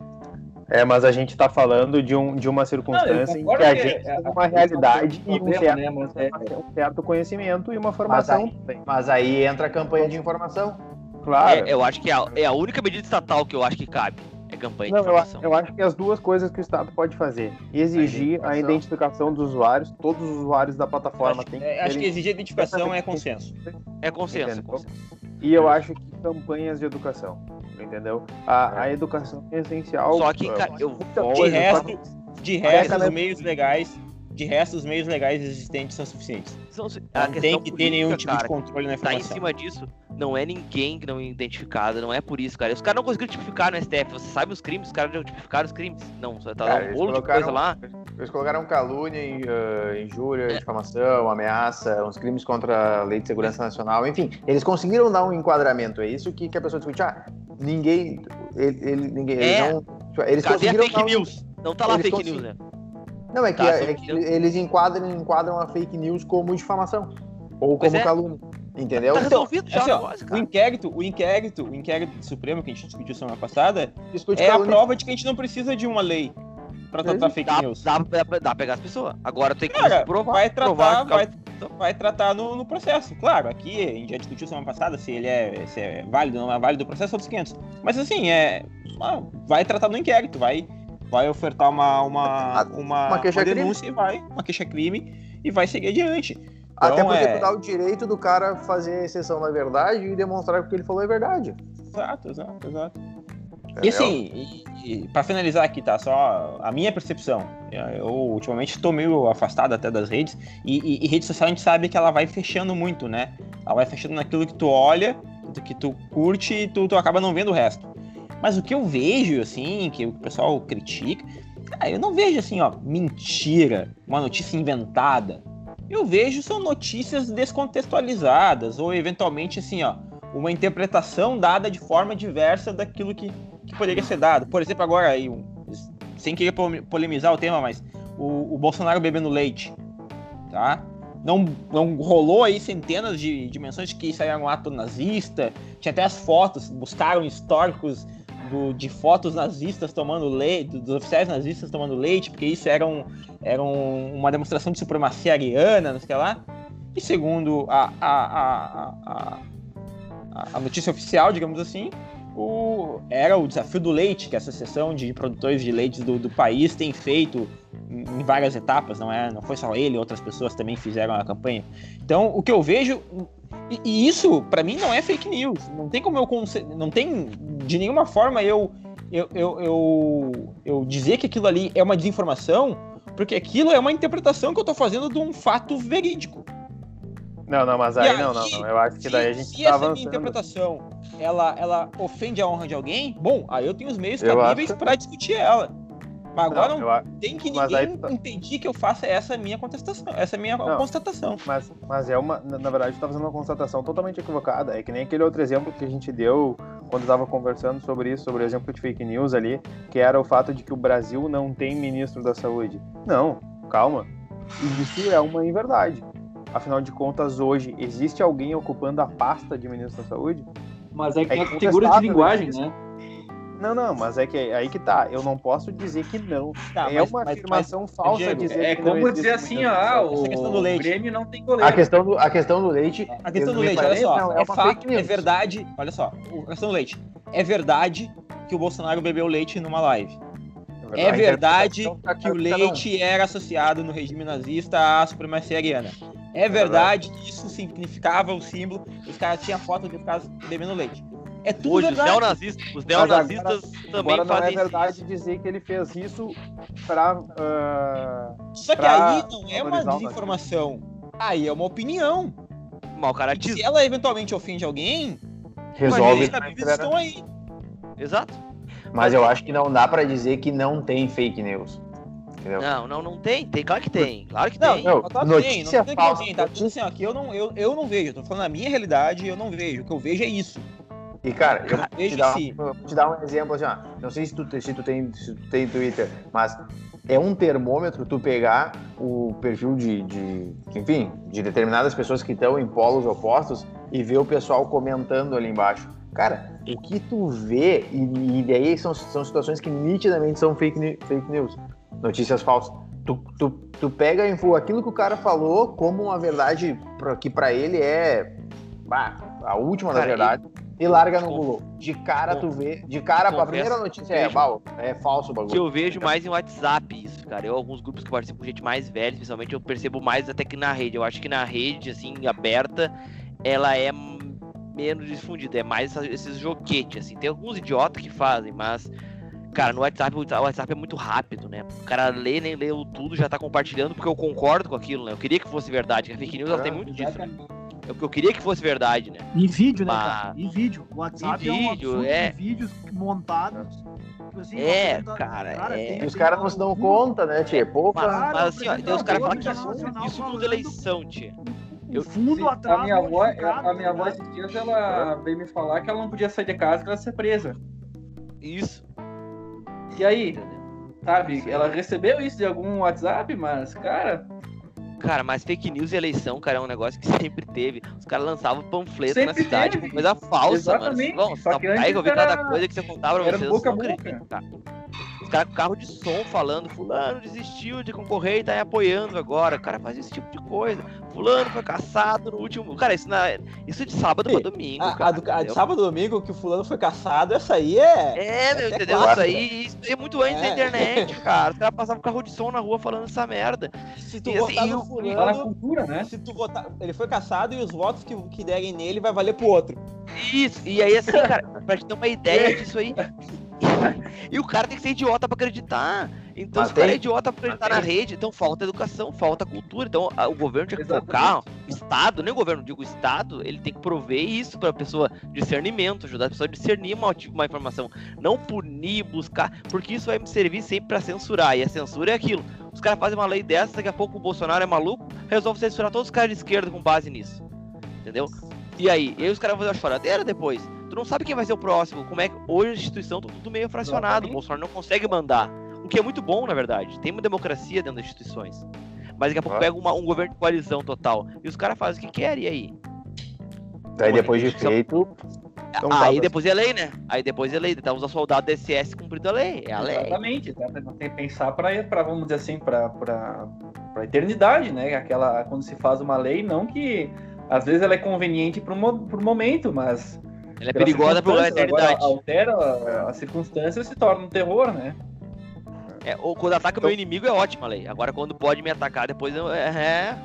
Speaker 1: É, mas a gente está falando de, um, de uma circunstância em que a gente tem uma realidade e um certo, né, é, um certo, conhecimento e uma formação.
Speaker 4: Mas aí, mas aí entra a campanha de informação.
Speaker 2: Claro. É, eu acho que é a, é a única medida estatal que eu acho que cabe. É campanha Não, de informação.
Speaker 1: Eu, eu, acho que as duas coisas que o Estado pode fazer. Exigir a, a identificação dos usuários, todos os usuários da plataforma
Speaker 6: acho, têm que é, Acho que exigir a identificação é consenso.
Speaker 2: É consenso, é consenso.
Speaker 1: E eu acho que campanhas de educação, entendeu? A, a educação é essencial.
Speaker 2: Só que, cara, eu
Speaker 6: de resto, de resto, os meios legais de resto, os meios legais existentes são suficientes. São, não tem que ter nenhum tipo cara, de controle na informação.
Speaker 2: Tá em cima disso, não é ninguém que não é identificado, não é por isso, cara. Os caras não conseguiram tipificar no STF. Você sabe os crimes? Os caras não tipificaram os crimes? Não, só tá cara, um bolo de coisa lá.
Speaker 4: Eles colocaram calúnia, uh, injúria, é. difamação, ameaça, uns crimes contra a lei de segurança é. nacional, enfim. Eles conseguiram dar um enquadramento. É isso que, que a pessoa discute. Ah, ninguém. Ele, ele ninguém.
Speaker 2: É. Eles, não, eles Cadê conseguiram. A fake news? Não tá lá fake news, né?
Speaker 4: Não, é que, tá, é que eles enquadram, enquadram a fake news como difamação. Ou como é. calúnia. Entendeu? Tá
Speaker 6: resolvido já assim, ó, o inquérito, o inquérito, o inquérito do Supremo que a gente discutiu semana passada Discute é calúnia. a prova de que a gente não precisa de uma lei pra tratar fake
Speaker 2: dá,
Speaker 6: news.
Speaker 2: Dá, dá, dá pra pegar as pessoas. Agora tem que
Speaker 6: Cara, provar. Vai tratar, provar vai, vai tratar no, no, processo. Claro, aqui a gente já discutiu semana passada se ele é, se é válido ou não é válido o processo, outros 500. Mas assim, é, ah, vai tratar no inquérito, vai vai ofertar uma, uma, uma, uma, queixa uma denúncia e vai, uma queixa-crime e vai seguir adiante.
Speaker 4: Então, Até porque é... tu dá o direito do cara fazer a exceção na verdade e demonstrar que o que ele falou é verdade.
Speaker 6: Exato, exato, exato. E assim, e, e para finalizar aqui, tá? Só a minha percepção. Eu ultimamente estou meio afastado até das redes. E, e, e, rede social a gente sabe que ela vai fechando muito, né? Ela vai fechando naquilo que tu olha, que tu curte e tu, tu acaba não vendo o resto. Mas o que eu vejo, assim, que o pessoal critica, cara, eu não vejo assim, ó, mentira, uma notícia inventada. Eu vejo são notícias descontextualizadas, ou eventualmente, assim, ó, uma interpretação dada de forma diversa daquilo que, que poderia ser dado. Por exemplo, agora aí, um, sem querer polemizar o tema, mas o, o Bolsonaro bebendo leite, tá? Não, não rolou aí centenas de dimensões de que isso era um ato nazista. Tinha até as fotos, buscaram históricos do, de fotos nazistas tomando leite, dos oficiais nazistas tomando leite, porque isso era, um, era um, uma demonstração de supremacia ariana, não sei lá. E segundo a, a, a, a, a notícia oficial, digamos assim, o, era o desafio do leite, que a Associação de Produtores de Leite do, do país tem feito em várias etapas, não é? Não foi só ele, outras pessoas também fizeram a campanha. Então, o que eu vejo e, e isso para mim não é fake news. Não tem como eu não tem de nenhuma forma eu eu, eu, eu, eu dizer que aquilo ali é uma desinformação, porque aquilo é uma interpretação que eu tô fazendo de um fato verídico.
Speaker 1: Não, não, mas aí, aí, não, não, não. Eu acho que daí a gente
Speaker 6: se tá essa minha interpretação ela, ela ofende a honra de alguém, bom, aí eu tenho os meios cabíveis que... para discutir ela. Mas agora não, não tem que ninguém tá... impedir que eu faça essa minha contestação, essa minha não, constatação.
Speaker 1: Mas, mas é uma, na verdade, tu tá fazendo uma constatação totalmente equivocada. É que nem aquele outro exemplo que a gente deu quando estava conversando sobre isso, sobre o exemplo de fake news ali, que era o fato de que o Brasil não tem ministro da saúde. Não, calma. Isso é uma inverdade. Afinal de contas, hoje, existe alguém ocupando a pasta de ministro da saúde?
Speaker 3: Mas é que é, é figura de linguagem, né?
Speaker 1: Não, não, mas é que aí que tá. Eu não posso dizer que não. Tá, é mas, uma mas, afirmação mas, falsa Diego,
Speaker 3: dizer é que como dizer assim, ah, o, questão do leite. Grêmio não tem goleiro.
Speaker 4: A questão do, a questão do leite.
Speaker 6: A questão do leite, olha só. Não, é, é fato, é verdade. Olha só, a questão do leite. É verdade que o Bolsonaro bebeu leite numa live. É verdade é que o leite era associado no regime nazista à supremacia ariana. É verdade que isso significava o símbolo, os caras tinham foto de caras bebendo leite. É tudo Hoje, verdade.
Speaker 2: os neonazistas, os neonazistas agora, também agora fazem
Speaker 1: não é verdade isso. dizer que ele fez isso para. Uh,
Speaker 6: Só que aí não é uma desinformação. Aí é uma opinião.
Speaker 2: Mal caratismo.
Speaker 6: Se ela eventualmente ofende alguém,
Speaker 4: resolve.
Speaker 6: Os estão aí.
Speaker 2: Exato.
Speaker 4: Mas eu acho que não dá para dizer que não tem fake news.
Speaker 2: Entendeu? Não, não, não tem. Tem, claro que tem. Claro que não, tem.
Speaker 6: Não, notícia tem, não falsa. Tem, tá? Assim, ó, eu não, eu, eu não vejo. Eu tô falando a minha realidade, eu não vejo. O que eu vejo é isso.
Speaker 4: E, cara, eu vou te, dar, vou te dar um exemplo assim, ó. Não sei se tu, se tu, tem, se tu tem Twitter, mas é um termômetro tu pegar o perfil de, de enfim, de determinadas pessoas que estão em polos opostos e ver o pessoal comentando ali embaixo. Cara, o que tu vê, e, e daí são, são situações que nitidamente são fake, fake news, notícias falsas. Tu, tu, tu pega aquilo que o cara falou como uma verdade que para ele é bah, a última cara, da verdade e, e larga no Google. De cara tu vê, de cara a primeira notícia é, bah, é falso o bagulho.
Speaker 2: Que eu vejo mais em WhatsApp isso, cara. Eu alguns grupos que participam com gente mais velha, principalmente eu percebo mais até que na rede. Eu acho que na rede assim aberta ela é menos difundida, é mais esses joguetes, assim. Tem alguns idiotas que fazem, mas, cara, no WhatsApp, o WhatsApp é muito rápido, né? O cara lê, nem leu tudo, já tá compartilhando, porque eu concordo com aquilo, né? Eu queria que fosse verdade, que a fake news ela tem muito disso, né? É o que eu queria que fosse verdade, né?
Speaker 5: Em vídeo, né, cara? Em vídeo. O WhatsApp em vídeo, é, um é... vídeos montados.
Speaker 2: Assim, é, cara, cara é...
Speaker 4: Tem, os caras não se dão conta, né, tia? Pouca...
Speaker 2: Mas, mas assim, ó, tem os caras falam que isso, isso tudo eleição, tia.
Speaker 3: Eu, fundo atrás. A minha avó, a minha avó esses dias ela veio me falar que ela não podia sair de casa que ela ia ser presa.
Speaker 2: Isso.
Speaker 3: E aí? Sabe? Ela recebeu isso de algum WhatsApp, mas, cara.
Speaker 2: Cara, mas fake news e eleição, cara, é um negócio que sempre teve. Os caras lançavam panfleto sempre na cidade teve. com coisa falsa,
Speaker 3: Exatamente.
Speaker 2: mano. Nossa, que aí eu vi cada coisa que você contava pra vocês. Boca não acreditam, caras com carro de som falando, fulano desistiu de concorrer e tá aí apoiando agora. O cara faz esse tipo de coisa. Fulano foi caçado no último. Cara, isso, na... isso é de sábado pra domingo.
Speaker 6: A,
Speaker 2: cara, a,
Speaker 6: do, a de sábado pra domingo que o fulano foi caçado, essa aí é.
Speaker 2: É, meu, é entendeu? Isso aí, isso é muito antes é. da internet, cara. Os caras passavam carro de som na rua falando essa merda.
Speaker 6: Se tu e, votar assim, no fulano. cultura, né? Se tu votar. Ele foi caçado e os votos que, que derem nele vai valer pro outro.
Speaker 2: Isso, e aí assim, cara, pra te ter uma ideia disso aí, e o cara tem que ser idiota pra acreditar. Então, Mas se o cara é idiota pra estar na rede, então falta educação, falta cultura. Então, a, o governo tinha que focar, o Estado, nem o governo, digo o Estado, ele tem que prover isso pra pessoa, discernimento, ajudar a pessoa a discernir uma, uma informação. Não punir, buscar, porque isso vai me servir sempre pra censurar. E a censura é aquilo. Os caras fazem uma lei dessa, daqui a pouco o Bolsonaro é maluco, resolve censurar todos os caras de esquerda com base nisso. Entendeu? E aí? E aí os caras vão fazer a choradeira depois. Tu não sabe quem vai ser o próximo. Como é que hoje a instituição tá tudo meio fracionado. O Bolsonaro não consegue mandar. O que é muito bom, na verdade. Tem uma democracia dentro das instituições. Mas daqui a pouco ah. pega uma, um governo de coalizão total. E os caras fazem o que querem, e aí?
Speaker 4: Daí depois de feito.
Speaker 2: Então, aí depois é lei, né? Aí depois é lei. Então os soldados da SS cumprindo a lei. É a lei.
Speaker 3: Exatamente. Tem que pensar para, vamos dizer assim, para a eternidade, né? Aquela, quando se faz uma lei, não que às vezes ela é conveniente para o momento, mas.
Speaker 2: Ela é perigosa pela eternidade.
Speaker 3: Agora, altera a, a circunstância e se torna um terror, né?
Speaker 2: É, ou quando ataca então... meu inimigo é ótimo, lei. Agora quando pode me atacar depois é, é,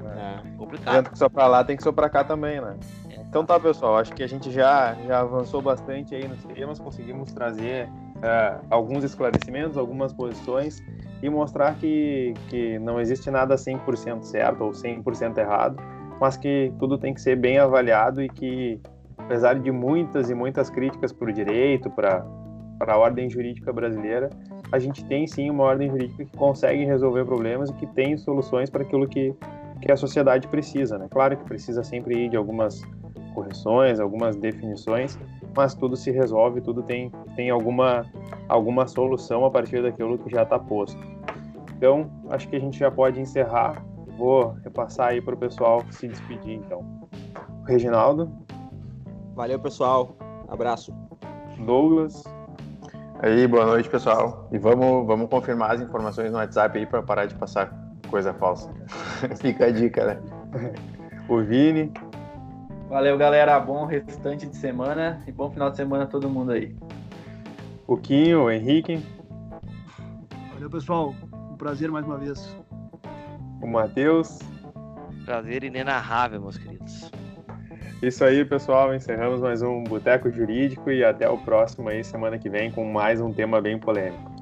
Speaker 1: é complicado. Tanto que só pra lá tem que só pra cá também, né? É. Então tá, pessoal. Acho que a gente já, já avançou bastante aí nos temas, conseguimos trazer é, alguns esclarecimentos, algumas posições e mostrar que, que não existe nada 100% certo ou 100% errado, mas que tudo tem que ser bem avaliado e que, apesar de muitas e muitas críticas para o direito, para a ordem jurídica brasileira, a gente tem sim uma ordem jurídica que consegue resolver problemas e que tem soluções para aquilo que, que a sociedade precisa. Né? Claro que precisa sempre ir de algumas correções, algumas definições, mas tudo se resolve, tudo tem, tem alguma, alguma solução a partir daquilo que já está posto. Então, acho que a gente já pode encerrar. Vou repassar aí para o pessoal se despedir, então. Reginaldo.
Speaker 6: Valeu, pessoal. Abraço.
Speaker 1: Douglas.
Speaker 4: Aí, boa noite, pessoal. E vamos, vamos confirmar as informações no WhatsApp aí para parar de passar coisa falsa. Fica a dica, né?
Speaker 1: o Vini.
Speaker 3: Valeu, galera. Bom restante de semana e bom final de semana a todo mundo aí.
Speaker 1: O Quinho, o Henrique.
Speaker 5: Valeu, pessoal. Um prazer mais uma vez.
Speaker 1: O Matheus.
Speaker 2: Prazer inenarrável, meus queridos.
Speaker 1: Isso aí, pessoal. Encerramos mais um Boteco Jurídico e até o próximo aí, semana que vem, com mais um tema bem polêmico.